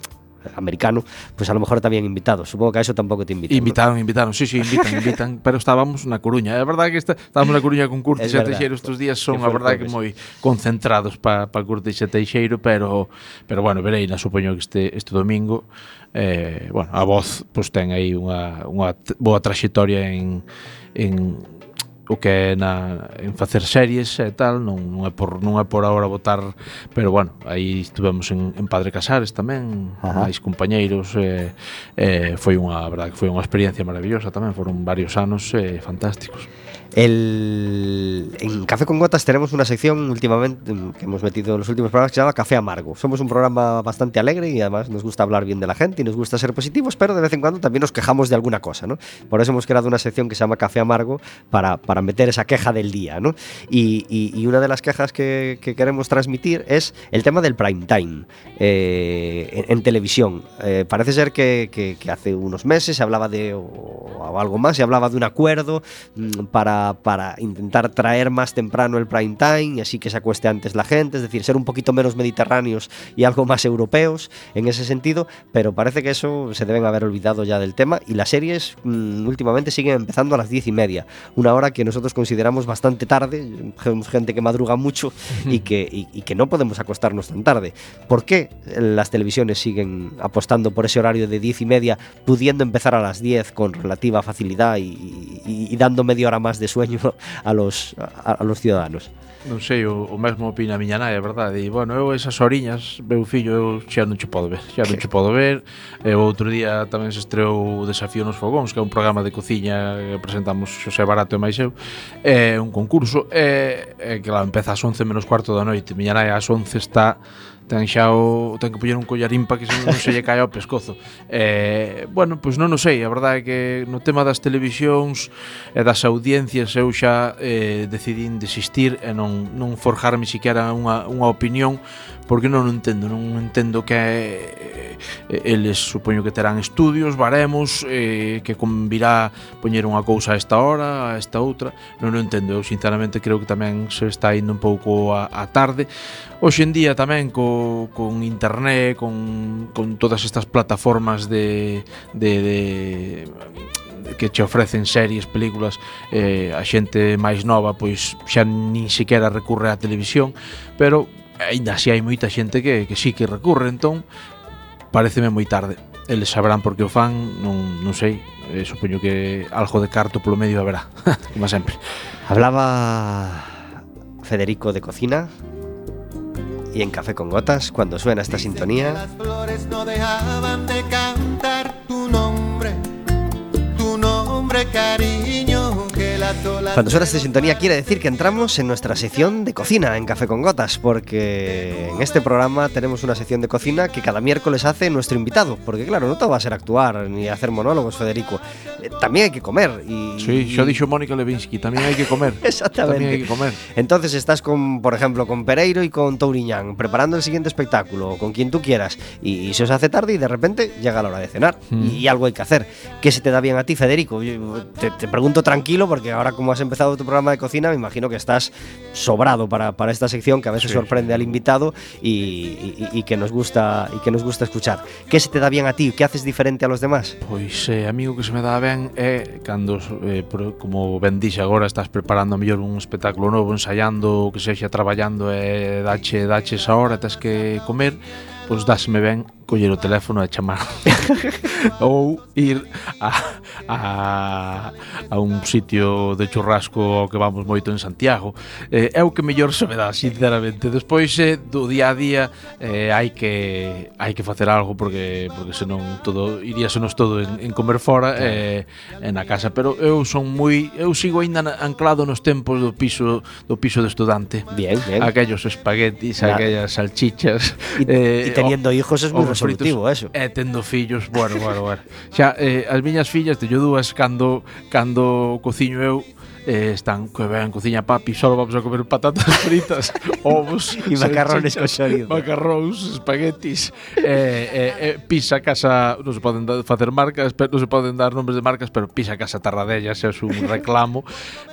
americano, pues a lo mejor también invitados. Supongo que a eso tampoco te invitan. Invitaron, ¿no? invitaron, sí, sí, invitan, invitan. Pero estábamos na Coruña. É verdade que está, estábamos na Coruña con Curtis e Teixeiro estes días son, a verdade, que moi concentrados para pa Curtis e Teixeiro, pero, pero bueno, verei, na supoño que este, este domingo eh, bueno, a voz pues, ten aí unha, unha boa traxectoria en, en o que é na, en facer series e tal, non, non, é por, non é por agora votar, pero bueno, aí estivemos en, en Padre Casares tamén, Ajá. máis compañeiros, e, e foi unha, verdade, que foi unha experiencia maravillosa tamén, foron varios anos e, fantásticos. En Café con Gotas tenemos una sección últimamente mm, que hemos metido en los últimos programas que se llama Café Amargo. Somos un programa bastante alegre y además nos gusta hablar bien de la gente y nos gusta ser positivos, pero de vez en cuando también nos quejamos de alguna cosa, ¿no? Por eso hemos creado una sección que se llama Café Amargo para, para meter esa queja del día, ¿no? Y, una de las quejas que, que queremos transmitir es el tema del prime time eh, en, televisión. Eh, parece ser que, que- hace unos meses se hablaba de, algo más, se hablaba de un acuerdo mm, para, para intentar traer más temprano el prime time y así que se acueste antes la gente, es decir, ser un poquito menos mediterráneos y algo más europeos en ese sentido, pero parece que eso se deben haber olvidado ya del tema y las series mm, últimamente siguen empezando a las diez y media, una hora que nosotros consideramos bastante tarde, gente que madruga mucho y que, y- y que no podemos acostarnos tan tarde. ¿Por qué las televisiones siguen apostando por ese horario de diez y media, pudiendo empezar a las 10 con relativa facilidad y- y dando media hora más de este sueño a los, a, a los ciudadanos. Non sei, o, o mesmo opina a miña nai, é verdade. E, bueno, eu esas oriñas, meu fillo, eu xa non che podo ver. Xa non che podo ver. E, o outro día tamén se estreou o Desafío nos Fogóns, que é un programa de cociña que presentamos Xosé Barato e máis eu. É un concurso. E, e claro, empeza ás 11 menos cuarto da noite. Miña nai ás 11 está ten xa o ten que poñer un collarín para que se non se lle caia ao pescozo. Eh, bueno, pois non o sei, a verdade é que no tema das televisións e das audiencias eu xa eh, decidín desistir e non, non forjarme siquiera unha, unha opinión porque non entendo, non entendo que eh, eh, eles supoño que terán estudios, baremos, eh, que convirá poñer unha cousa a esta hora, a esta outra, non o entendo, eu sinceramente creo que tamén se está indo un pouco a, a tarde. Hoxe en día tamén co, con internet, con, con todas estas plataformas de, de, de que che ofrecen series, películas eh, a xente máis nova pois xa nin sequera recurre á televisión pero Ainda así hai moita xente que, que sí que recurre, entón pareceme moi tarde. Eles sabrán por que o fan, non, non sei, eh, supoño que algo de carto polo medio haberá, como sempre. Hablaba Federico de cocina y en Café con Gotas cuando suena esta Dicen sintonía. Las flores no dejaban de cantar tu nombre, tu nombre cariño. Cuando suena esta sintonía quiere decir que entramos en nuestra sección de cocina en Café con Gotas, porque en este programa tenemos una sección de cocina que cada miércoles hace nuestro invitado, porque claro, no todo va a ser actuar ni hacer monólogos, Federico. Eh, también hay que comer y... Sí, xa dixo Mónica Levinsky, tamén hai que comer. Exactamente. Tamén hai que comer. Entonces estás con, por ejemplo, con Pereiro y con Touriñán, preparando el siguiente espectáculo, con quien tú quieras, y, y se os hace tarde y de repente llega la hora de cenar, Mm. y, algo hay que hacer. ¿Qué se te da bien a ti, Federico? Yo te, te pregunto tranquilo, porque ahora como has empezado tu programa de cocina, me imagino que estás sobrado para, para esta sección que a veces Sí, sorprende al invitado y, y- y que nos gusta y que nos gusta escuchar. ¿Qué se te da bien a ti? ¿Qué haces diferente a los demás? Pois eh, amigo que se me dá ben é cando eh, pro- como ben dixe agora estás preparando a mellor un espectáculo novo, ensaiando, que sexa traballando e dache dache esa hora, tes que comer, pois dáseme ben coller o teléfono e chamar ou ir a, a, a un sitio de churrasco ao que vamos moito en Santiago eh, é o que mellor se me dá, sinceramente despois eh, do día a día eh, hai que hai que facer algo porque porque senón todo iríasenos todo en, en comer fora e eh, en a casa, pero eu son moi eu sigo aínda anclado nos tempos do piso do piso de estudante. Bien, bien. Aquellos espaguetis, nah. aquellas salchichas. Y, eh, y teniendo hijos es muy resolutivo, eso. E tendo fillos, bueno, bueno, bueno. Xa, eh, as miñas fillas, teño dúas, cando, cando cociño eu, eh, están que ben cociña papi, só vamos a comer patatas fritas, ovos, e macarrones con xorizo. Macarróns, espaguetis, eh, eh, eh, pizza casa, non se poden dar, facer marcas, pero non se poden dar nomes de marcas, pero pizza casa Tarradella, se é un reclamo,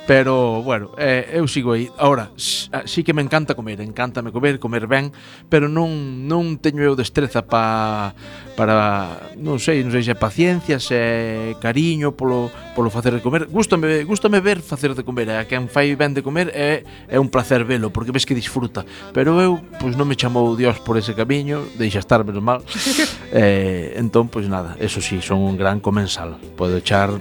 pero bueno, eh, eu sigo aí. Ahora, sí que me encanta comer, encántame comer, comer ben, pero non non teño eu destreza para para, non sei, non sei se é paciencia, se é cariño polo, polo facer de comer. Gústame, gústame ver facer de comer, a quen fai ben de comer é, é un placer velo, porque ves que disfruta. Pero eu, pois non me chamou Dios por ese camiño, deixa estar, menos mal. eh, entón, pois nada, eso sí, son un gran comensal. Podo echar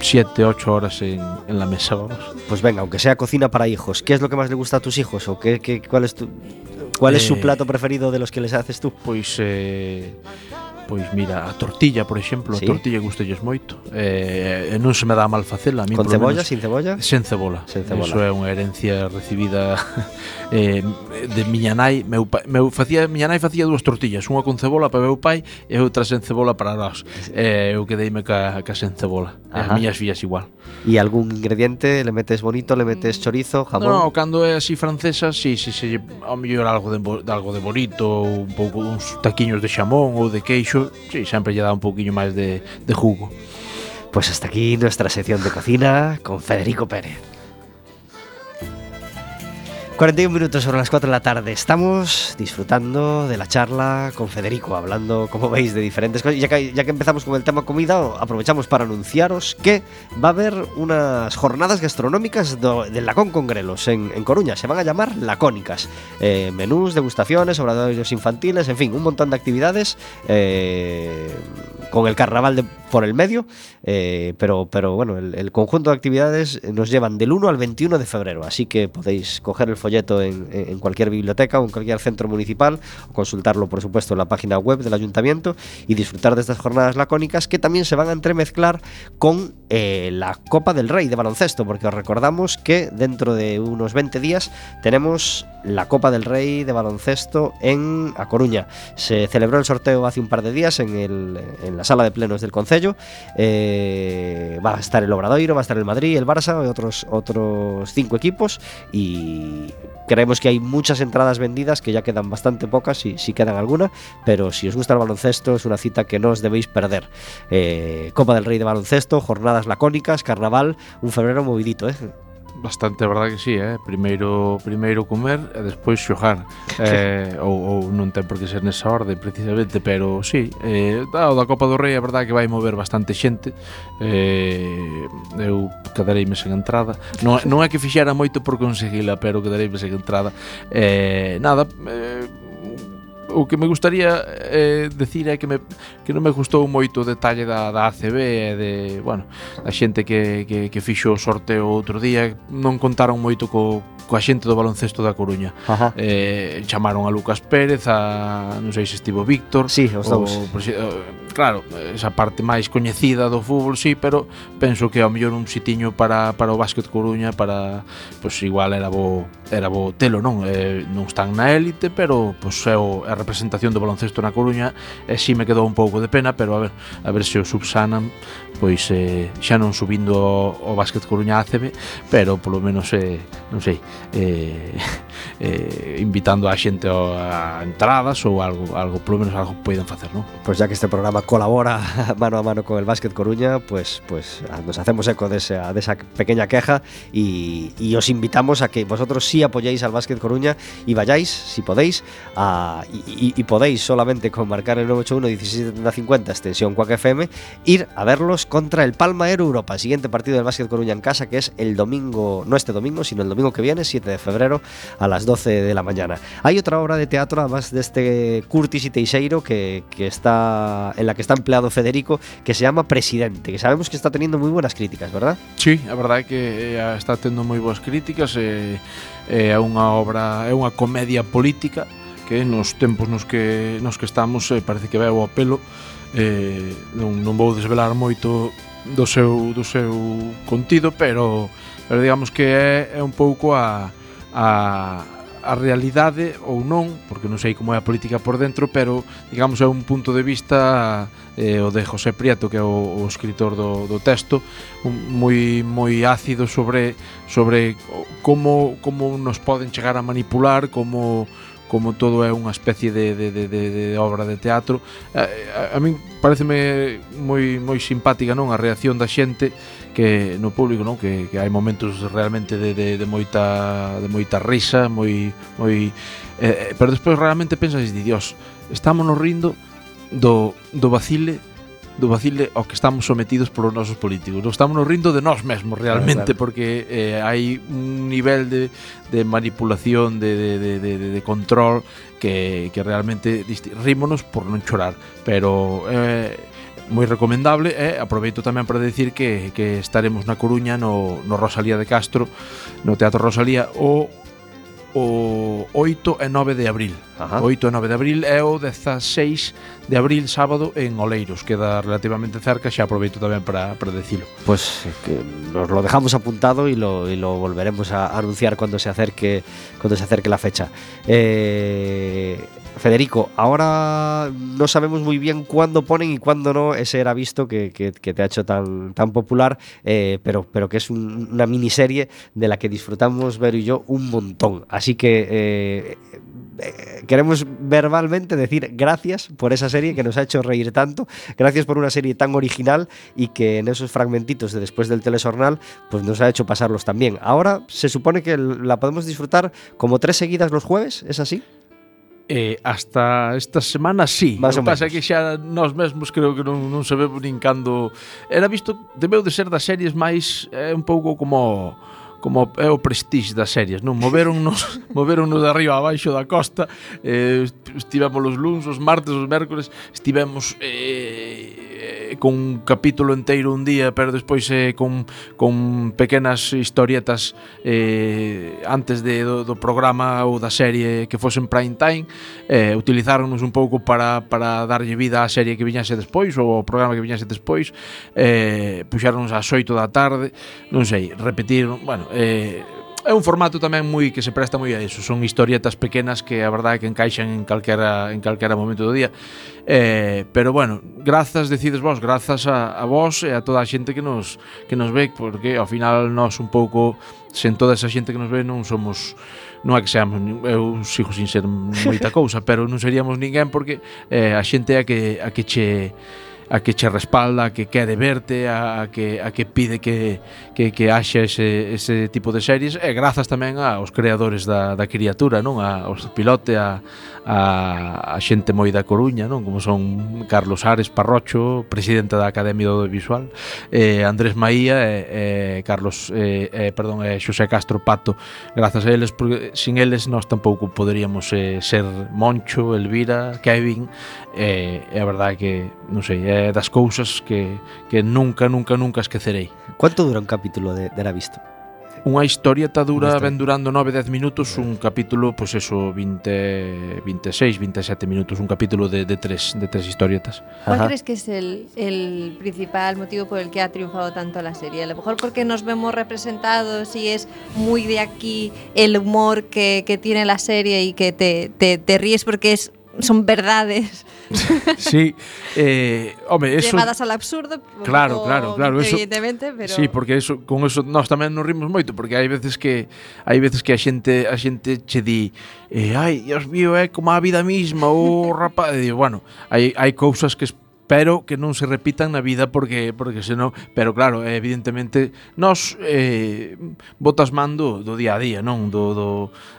7, 8 horas en, en la mesa, vamos. Pues venga, aunque sea cocina para hijos, ¿qué es lo que más le gusta a tus hijos? ¿O qué, qué, cuál es tu, cuál es su Eh, plato preferido de los que les haces tú? Pois eh, Pois mira, a tortilla, por exemplo, ¿Sí? a tortilla gustelles moito. Eh, non se me dá mal facela a mí. Con cebolla, menos, sin cebolla? Sen cebola. Sen cebola. Eso é unha herencia recibida eh, de miña nai, meu meu facía miña nai facía dúas tortillas, unha con cebola para meu pai e outra sen cebola para nós. Eh, eu quedeime ca, ca sen cebola. Ajá. As miñas fillas igual. E algún ingrediente le metes bonito, le metes mm, chorizo, jamón? No, cando é así francesa, si, sí, si, sí, si, sí, ao mellor algo de, de algo de bonito, un pouco uns taquiños de xamón ou de queixo si, sempre lle dá un pouquiño máis de, de jugo. Pues hasta aquí nuestra sección de cocina con Federico Pérez. 41 minutos sobre las 4 de la tarde. Estamos disfrutando de la charla con Federico, hablando, como veis, de diferentes cosas. Ya que, empezamos con el tema comida, aprovechamos para anunciaros que va a haber unas jornadas gastronómicas do- del Lacón con Grelos en, en Coruña. Se van a llamar Lacónicas. Eh, menús, degustaciones, obradoirios infantiles, en fin, un montón de actividades eh, con el carnaval de- por el medio. eh, pero, pero bueno, el, conjunto de actividades nos llevan del 1 al 21 de febrero. Así que podéis coger el folleto en, en cualquier biblioteca o en cualquier centro municipal o consultarlo, por supuesto, en la página web del ayuntamiento y disfrutar de estas jornadas lacónicas que también se van a entremezclar con eh, la Copa del Rey de baloncesto, porque os recordamos que dentro de unos 20 días tenemos la Copa del Rey de baloncesto en A Coruña. Se celebró el sorteo hace un par de días en, el- en la sala de plenos del Concello. Eh, va a estar el Obradoiro, va a estar el Madrid, el Barça y otros, otros cinco equipos. Y creemos que hay muchas entradas vendidas, que ya quedan bastante pocas, si, si quedan alguna. Pero si os gusta el baloncesto, es una cita que no os debéis perder. Eh, Copa del Rey de baloncesto, jornadas lacónicas, carnaval, un febrero movidito, ¿eh? bastante verdad que sí, eh? primeiro primeiro comer e despois xogar. eh, ou, ou non ten por que ser nesa orde precisamente, pero sí, eh, da, da Copa do Rei a verdade que vai mover bastante xente. Eh, eu quedareime sen entrada. Non, non é que fixera moito por conseguila, pero quedareime sen entrada. Eh, nada, eh, o que me gustaría eh, decir é que, me, que non me gustou moito o detalle da, da ACB e de, bueno, da xente que, que, que fixo o sorteo outro día non contaron moito co, coa xente do baloncesto da Coruña Ajá. eh, chamaron a Lucas Pérez a, non sei se estivo Víctor sí, os dous. O, claro, esa parte máis coñecida do fútbol, sí, pero penso que ao mellor un sitiño para, para o básquet Coruña, para, pois pues, igual era bo, era bo telo, non? Eh, non están na élite, pero pois pues, é o, a representación do baloncesto na Coruña, e eh, si sí me quedou un pouco de pena, pero a ver, a ver se o subsanan, pois eh, xa non subindo o, o básquet Coruña ACB, pero polo menos, eh, non sei, eh, eh, invitando a xente a entradas ou algo, algo polo menos algo poidan facer, non? Pues ya que este programa colabora mano a mano con el Básquet Coruña, pues, pues nos hacemos eco de esa, de esa pequeña queja y, os invitamos a que vosotros sí apoyéis al Básquet Coruña y vayáis, si podéis, y, podéis solamente con marcar el 981 1750 extensión Quack FM, ir a verlos contra el Palma Aero Europa, siguiente partido del Básquet Coruña en casa, que es el domingo, no este domingo, sino el domingo que viene, 7 de febrero, a las 12 de la mañana. Hay otra obra de teatro, además de este Curtis y Teixeiro, que, que está, en la que está empleado Federico, que se llama Presidente, que sabemos que está teniendo muy buenas críticas, ¿verdad? Sí, a verdade é que eh, está tendo moi boas críticas, eh, eh, e, é unha obra, é unha comedia política que nos tempos nos que, nos que estamos parece que veo ao pelo. eh, non, non vou desvelar moito do seu, do seu contido, pero, pero digamos que é, é un pouco a, a, a realidade ou non, porque non sei como é a política por dentro, pero digamos é un punto de vista eh, o de José Prieto, que é o, o escritor do, do texto, un, moi moi ácido sobre sobre como como nos poden chegar a manipular, como como todo é unha especie de, de, de, de, de obra de teatro. A, a, a min pareceme moi moi simpática, non, a reacción da xente que no público, non? Que, que hai momentos realmente de, de, de moita de moita risa, moi moi eh, eh pero despois realmente pensas, di Dios, estámonos rindo do do vacile do vacile ao que estamos sometidos polos nosos políticos. Nos estamos nos rindo de nós mesmos realmente claro, claro. porque eh, hai un nivel de, de manipulación, de, de, de, de, de control que, que realmente rímonos por non chorar. Pero eh, moi recomendable e aproveito tamén para decir que, que estaremos na Coruña no, no Rosalía de Castro no Teatro Rosalía o o 8 e 9 de abril. Ajá. 8 e 9 de abril e o 16 de abril sábado en Oleiros, queda relativamente cerca, xa aproveito tamén para para decilo. Pois pues, eh, que nos lo dejamos apuntado e lo, y lo volveremos a anunciar cuando se acerque cuando se acerque la fecha. Eh Federico, ahora no sabemos muy bien cuándo ponen y cuándo no ese era visto que, que- te ha hecho tan, tan popular, eh, pero, pero que es un- una miniserie de la que disfrutamos Vero y yo un montón. Así que eh, eh, queremos verbalmente decir gracias por esa serie que nos ha hecho reír tanto, gracias por una serie tan original y que en esos fragmentitos de después del telesornal pues nos ha hecho pasarlos también. Ahora se supone que la podemos disfrutar como tres seguidas los jueves, ¿es así? Eh, hasta esta semana sí. Más o pasa que xa nós mesmos creo que non, non sabemos nin cando... Era visto, debeu de ser das series máis eh, un pouco como como é o prestige das series, non? Moveronnos, moveronnos de arriba abaixo da costa, eh, estivemos os luns, os martes, os mércores, estivemos eh, con un capítulo enteiro un día, pero despois eh, con, con pequenas historietas eh, antes de, do, do programa ou da serie que fosen prime time, eh, utilizáronos un pouco para, para darlle vida á serie que viñase despois ou ao programa que viñase despois, eh, puxáronos ás 8 da tarde, non sei, repetir, bueno, eh, é un formato tamén moi que se presta moi a iso. Son historietas pequenas que a verdade é que encaixan en calquera en calquera momento do día. Eh, pero bueno, grazas decides vos, grazas a, a vos e a toda a xente que nos que nos ve porque ao final nós un pouco sen toda esa xente que nos ve non somos non é que seamos eu sigo sin ser moita cousa, pero non seríamos ninguén porque eh, a xente é a que a que che a que che respalda, a que quere verte, a, a que a que pide que que que haxa ese ese tipo de series e grazas tamén aos creadores da da criatura, non? A aos pilote a a, a xente moi da Coruña, non? Como son Carlos Ares Parrocho, presidente da Academia do Audiovisual, eh Andrés Maía e eh, Carlos eh, eh perdón, eh, Xosé Castro Pato. Grazas a eles porque sin eles nós tampouco poderíamos eh, ser Moncho, Elvira, Kevin, eh, é a verdade que non sei, é Eh, das cousas que, que nunca, nunca, nunca esquecerei. Quanto dura un capítulo de, de la visto? Unha historieta dura, ben durando 9-10 minutos, un capítulo, pois pues eso, 20, 26, 27 minutos, un capítulo de, de, tres, de tres historietas. ¿Cuál Ajá. crees que es el, el principal motivo por el que ha triunfado tanto la serie? A lo mejor porque nos vemos representados y es muy de aquí el humor que, que tiene la serie y que te, te, te ríes porque es son verdades. sí, eh, home, eso... Llevadas al absurdo, claro, claro, claro, eso, evidentemente, pero... Sí, porque eso, con eso nós tamén nos rimos moito, porque hai veces que hai veces que a xente a xente che di eh, ai, Dios mío, é eh, como a vida misma, ou oh, rapaz, e digo, bueno, hai, hai cousas que pero que non se repitan na vida porque porque senón, pero claro, evidentemente nós eh botas mando do día a día, non do do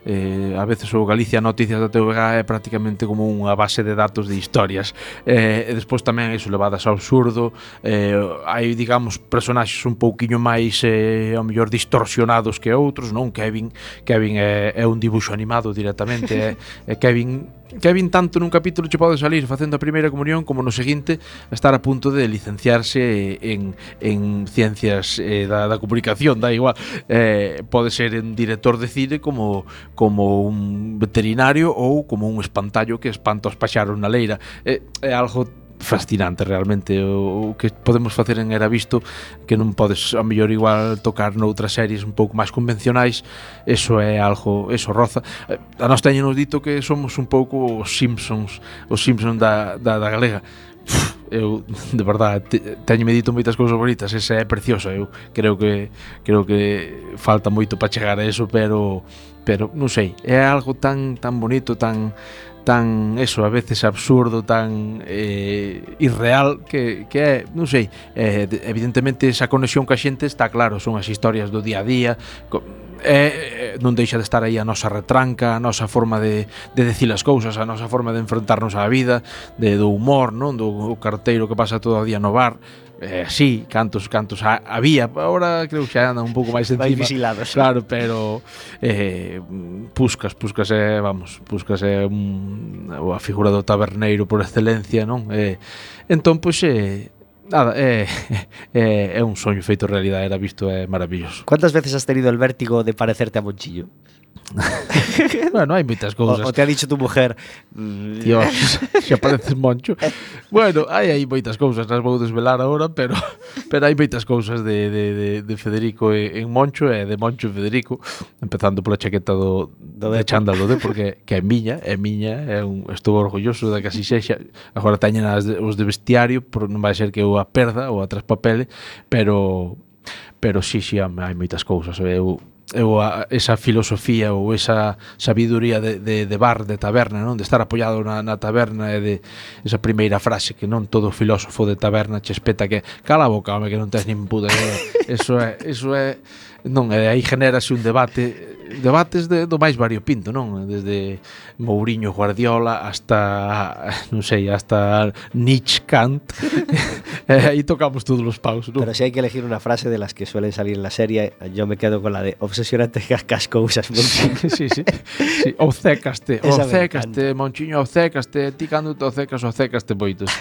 eh a veces o Galicia Noticias da TVG é prácticamente como unha base de datos de historias. Eh e despois tamén iso levadas ao absurdo, eh hai digamos personaxes un pouquiño máis eh ao mellor distorsionados que outros, non? Kevin, Kevin é, é un dibuixo animado directamente, é, é eh, Kevin Kevin tanto nun capítulo che pode salir facendo a primeira comunión como no seguinte estar a punto de licenciarse en, en ciencias eh, da, da comunicación, da igual. Eh, pode ser en director de cine como como un veterinario ou como un espantallo que espanta os paxaros na leira. eh, é algo fascinante realmente. O, o que podemos facer en Era Visto que non podes a mellor igual tocar noutras series un pouco máis convencionais eso é algo, eso roza. Eh, a nós teñen nos dito que somos un pouco os Simpsons os Simpsons da, da, da galega. Uf, eu de verdade teño me dito moitas cousas bonitas, esa é preciosa, eu creo que creo que falta moito para chegar a eso, pero pero non sei, é algo tan tan bonito, tan tan eso, a veces absurdo, tan eh, irreal que, que é, non sei, eh, evidentemente esa conexión ca xente está claro, son as historias do día a día, co, eh, non deixa de estar aí a nosa retranca, a nosa forma de, de decir as cousas, a nosa forma de enfrentarnos á vida, de, do humor, non do carteiro que pasa todo o día no bar, eh, sí, cantos cantos había, agora creo que xa andan un pouco máis encima. Vigilados. Claro, pero eh, Puscas, Puscas é, eh, vamos, Puscas é eh, un, a figura do taberneiro por excelencia, non? Eh, entón, pois, eh, Nada, é, eh, é, eh, é un soño feito realidade, era visto, é maravilloso. Quantas veces has tenido el vértigo de parecerte a Monchillo? bueno, hai moitas cousas. O, o te ha dicho tu mujer. Dios, xa pareces moncho. Bueno, hai aí moitas cousas, nas vou desvelar agora, pero pero hai moitas cousas de, de, de, de Federico en Moncho e de Moncho e Federico, empezando pola chaqueta do, do de chándal do de, que, que é miña, é miña, é un, estou orgulloso da que así sexa. Agora teñen as, os de vestiario, pero non vai ser que eu a perda ou a traspapele, pero pero sí, sí, hai moitas cousas. Eu ou a, esa filosofía ou esa sabiduría de, de, de bar, de taberna, non? De estar apoiado na, na taberna e de esa primeira frase que non todo filósofo de taberna che espeta que cala a boca, home, que non tens nin puta idea. Eso é, eso é Non, e aí generase un debate debates de, do máis variopinto, non? Desde Mourinho Guardiola hasta, non sei, hasta Nietzsche Kant. aí tocamos todos os paus, non? Pero se si hai que elegir unha frase de las que suelen salir en la serie, yo me quedo con la de obsesionante cascas cousas, Monchiño. sí, sí, sí. Obcecaste, obcecaste, Monchiño, obcecaste, ti cando te obcecas, obcecaste boitos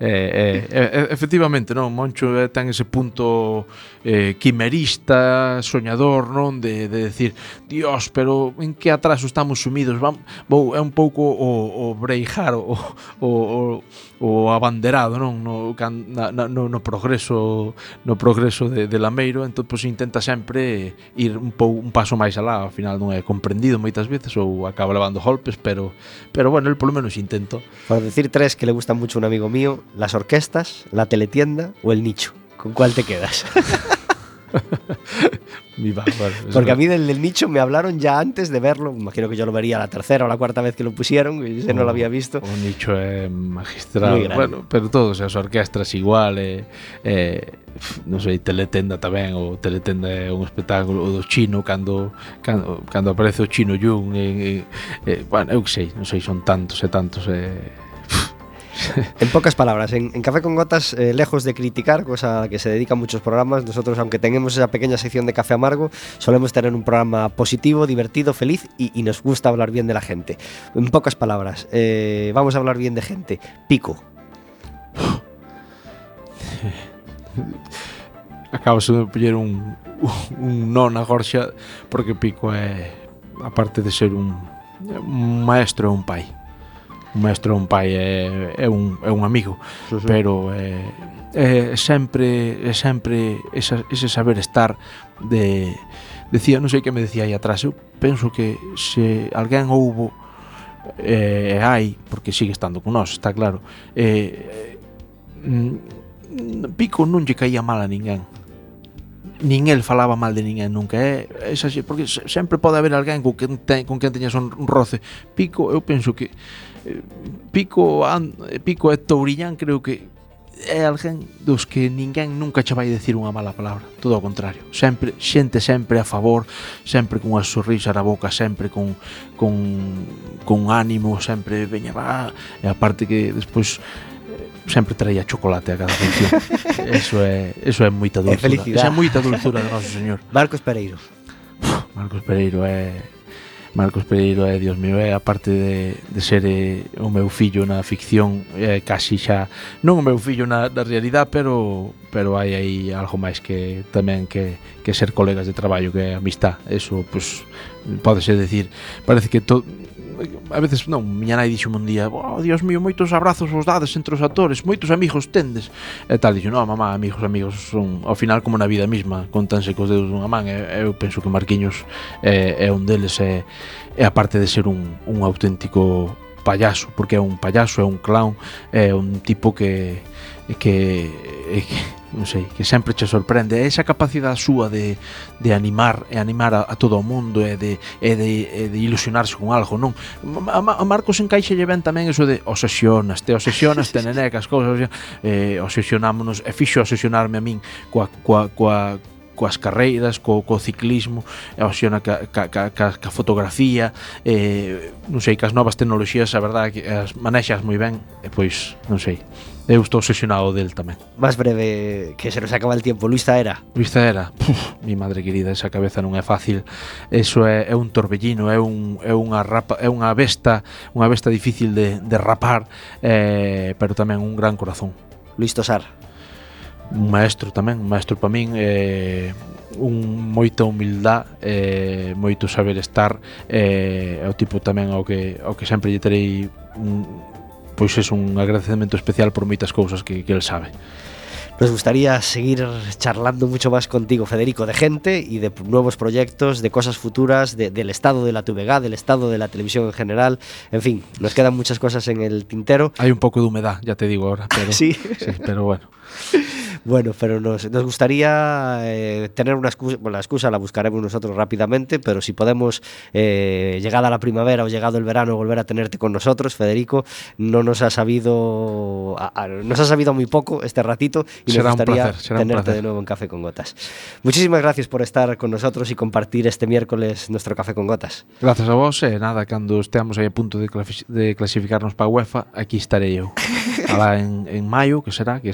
eh, eh, efectivamente, non, Moncho eh, ten ese punto eh, quimerista, soñador, non, de, de decir, dios, pero en que atraso estamos sumidos, Vam, vou, é un pouco o, o breijar, o, o, o o abanderado non? No, can, na, no, no progreso no progreso de, de Lameiro entón pois, intenta sempre ir un, pou, un paso máis alá ao final non é comprendido moitas veces ou acaba levando golpes pero pero bueno, el polo menos intento. Para decir tres que le gustan mucho un amigo mío las orquestas, la teletienda o el nicho. ¿Con cuál te quedas? Mi bárbaro, Porque a mí del, del, nicho me hablaron ya antes de verlo. Imagino que yo lo vería la tercera o la cuarta vez que lo pusieron. Y ese oh, no lo oh, había visto. Un nicho eh, magistral. Bueno, pero todos, as orquestras igual. Eh, eh, non sei, Teletenda tamén, o Teletenda é un espectáculo o do chino cando cando, cando aparece o chino Jung, e, e, e, eh, bueno, eu que sei, non sei, son tantos e tantos e En pocas palabras, en, Café con Gotas, eh, lejos de criticar, cosa a la que se dedican muchos programas, nosotros, aunque tengamos esa pequeña sección de café amargo, solemos tener un programa positivo, divertido, feliz y, nos gusta hablar bien de la gente. En pocas palabras, eh, vamos a hablar bien de gente. Pico. acabas de poñer un, un no na gorxa porque Pico é aparte de ser un, maestro un pai un maestro un pai é, é, un, é un amigo sí, sí. pero é, é sempre é sempre esa, ese saber estar de decía non sei que me decía aí atrás eu penso que se alguén houbo eh, hai porque sigue estando con nós está claro eh, mm, Pico non lle caía mal a ninguén nin el falaba mal de ninguén nunca é, é xa, porque sempre pode haber alguén con quen, ten, con quen teñas un roce Pico eu penso que Pico, and, Pico e Touriñán creo que é alguén dos que ninguén nunca che vai decir unha mala palabra, todo ao contrario. Sempre xente sempre a favor, sempre cunha sorrisa na boca, sempre con con con ánimo, sempre veña va, e aparte que despois eh, sempre traía chocolate a cada función. eso é, eso é moita dulzura. É felicidade. Esa é moita dulzura do noso señor. Marcos Pereiro. Marcos Pereiro é Marcos Pereiro é, dios mío, eh, é a parte de, de ser eh, o meu fillo na ficción é casi xa, non o meu fillo na, na realidade, pero pero hai aí algo máis que tamén que, que ser colegas de traballo, que é amistad eso, pois, pues, podese decir. Parece que todo a veces, non, miña nai dixo un día, oh, Dios mío, moitos abrazos vos dades entre os actores, moitos amigos tendes. E tal, dixo, non, mamá, amigos, amigos, son ao final como na vida mesma, contanse cos dedos dunha man, e, eu penso que Marquiños é, é un deles, é, é aparte de ser un, un auténtico payaso, porque é un payaso, é un clown, é un tipo que que, eh, que non sei, que sempre che sorprende. É esa capacidade súa de, de animar e animar a, a todo o mundo e de, e de, e de ilusionarse con algo, non? A, a Marcos encaixe lle ben tamén eso de obsesionas, te obsesionas, te nenecas, cousas, eh, obsesionámonos, e fixo obsesionarme a min coa, coa, coa, coas carreiras, co, co ciclismo, e obsesiona ca, ca, ca, ca fotografía, eh, non sei, que as novas tecnoloxías, a verdade, que as manexas moi ben, e pois, non sei, eu estou obsesionado del tamén. Más breve, que se nos acaba el tiempo, Luis Taera. Luis Zaera, puf, mi madre querida, esa cabeza non é fácil, eso é, é un torbellino, é, un, é unha rapa, é unha besta, unha besta difícil de, de rapar, eh, pero tamén un gran corazón. Luis Tosar un maestro tamén, un maestro para min eh, un moita humildade eh, moito saber estar eh, o tipo tamén ao que, ao que sempre lle terei un, pois é un agradecemento especial por moitas cousas que, que el sabe Nos gustaría seguir charlando mucho más contigo, Federico, de gente y de nuevos proyectos, de cosas futuras, de, del estado de la TVG, del estado de la televisión en general. En fin, nos quedan muchas cosas en el tintero. Hay un poco de humedad, ya te digo ahora, pero, ¿Sí? sí pero bueno. Bueno, pero nos, nos gustaría eh, tener una excusa, bueno, la excusa la buscaremos nosotros rápidamente, pero si podemos, eh, llegada la primavera o llegado el verano, volver a tenerte con nosotros, Federico, no nos ha sabido, a- a- nos ha sabido muy poco este ratito y Será nos gustaría placer, tenerte de nuevo en Café con Gotas. Muchísimas gracias por estar con nosotros y compartir este miércoles nuestro Café con Gotas. Gracias a vos e nada, cando esteamos aí a punto de, clasi- de clasificarnos para UEFA, aquí estarei eu. Alá en, en maio, que será, que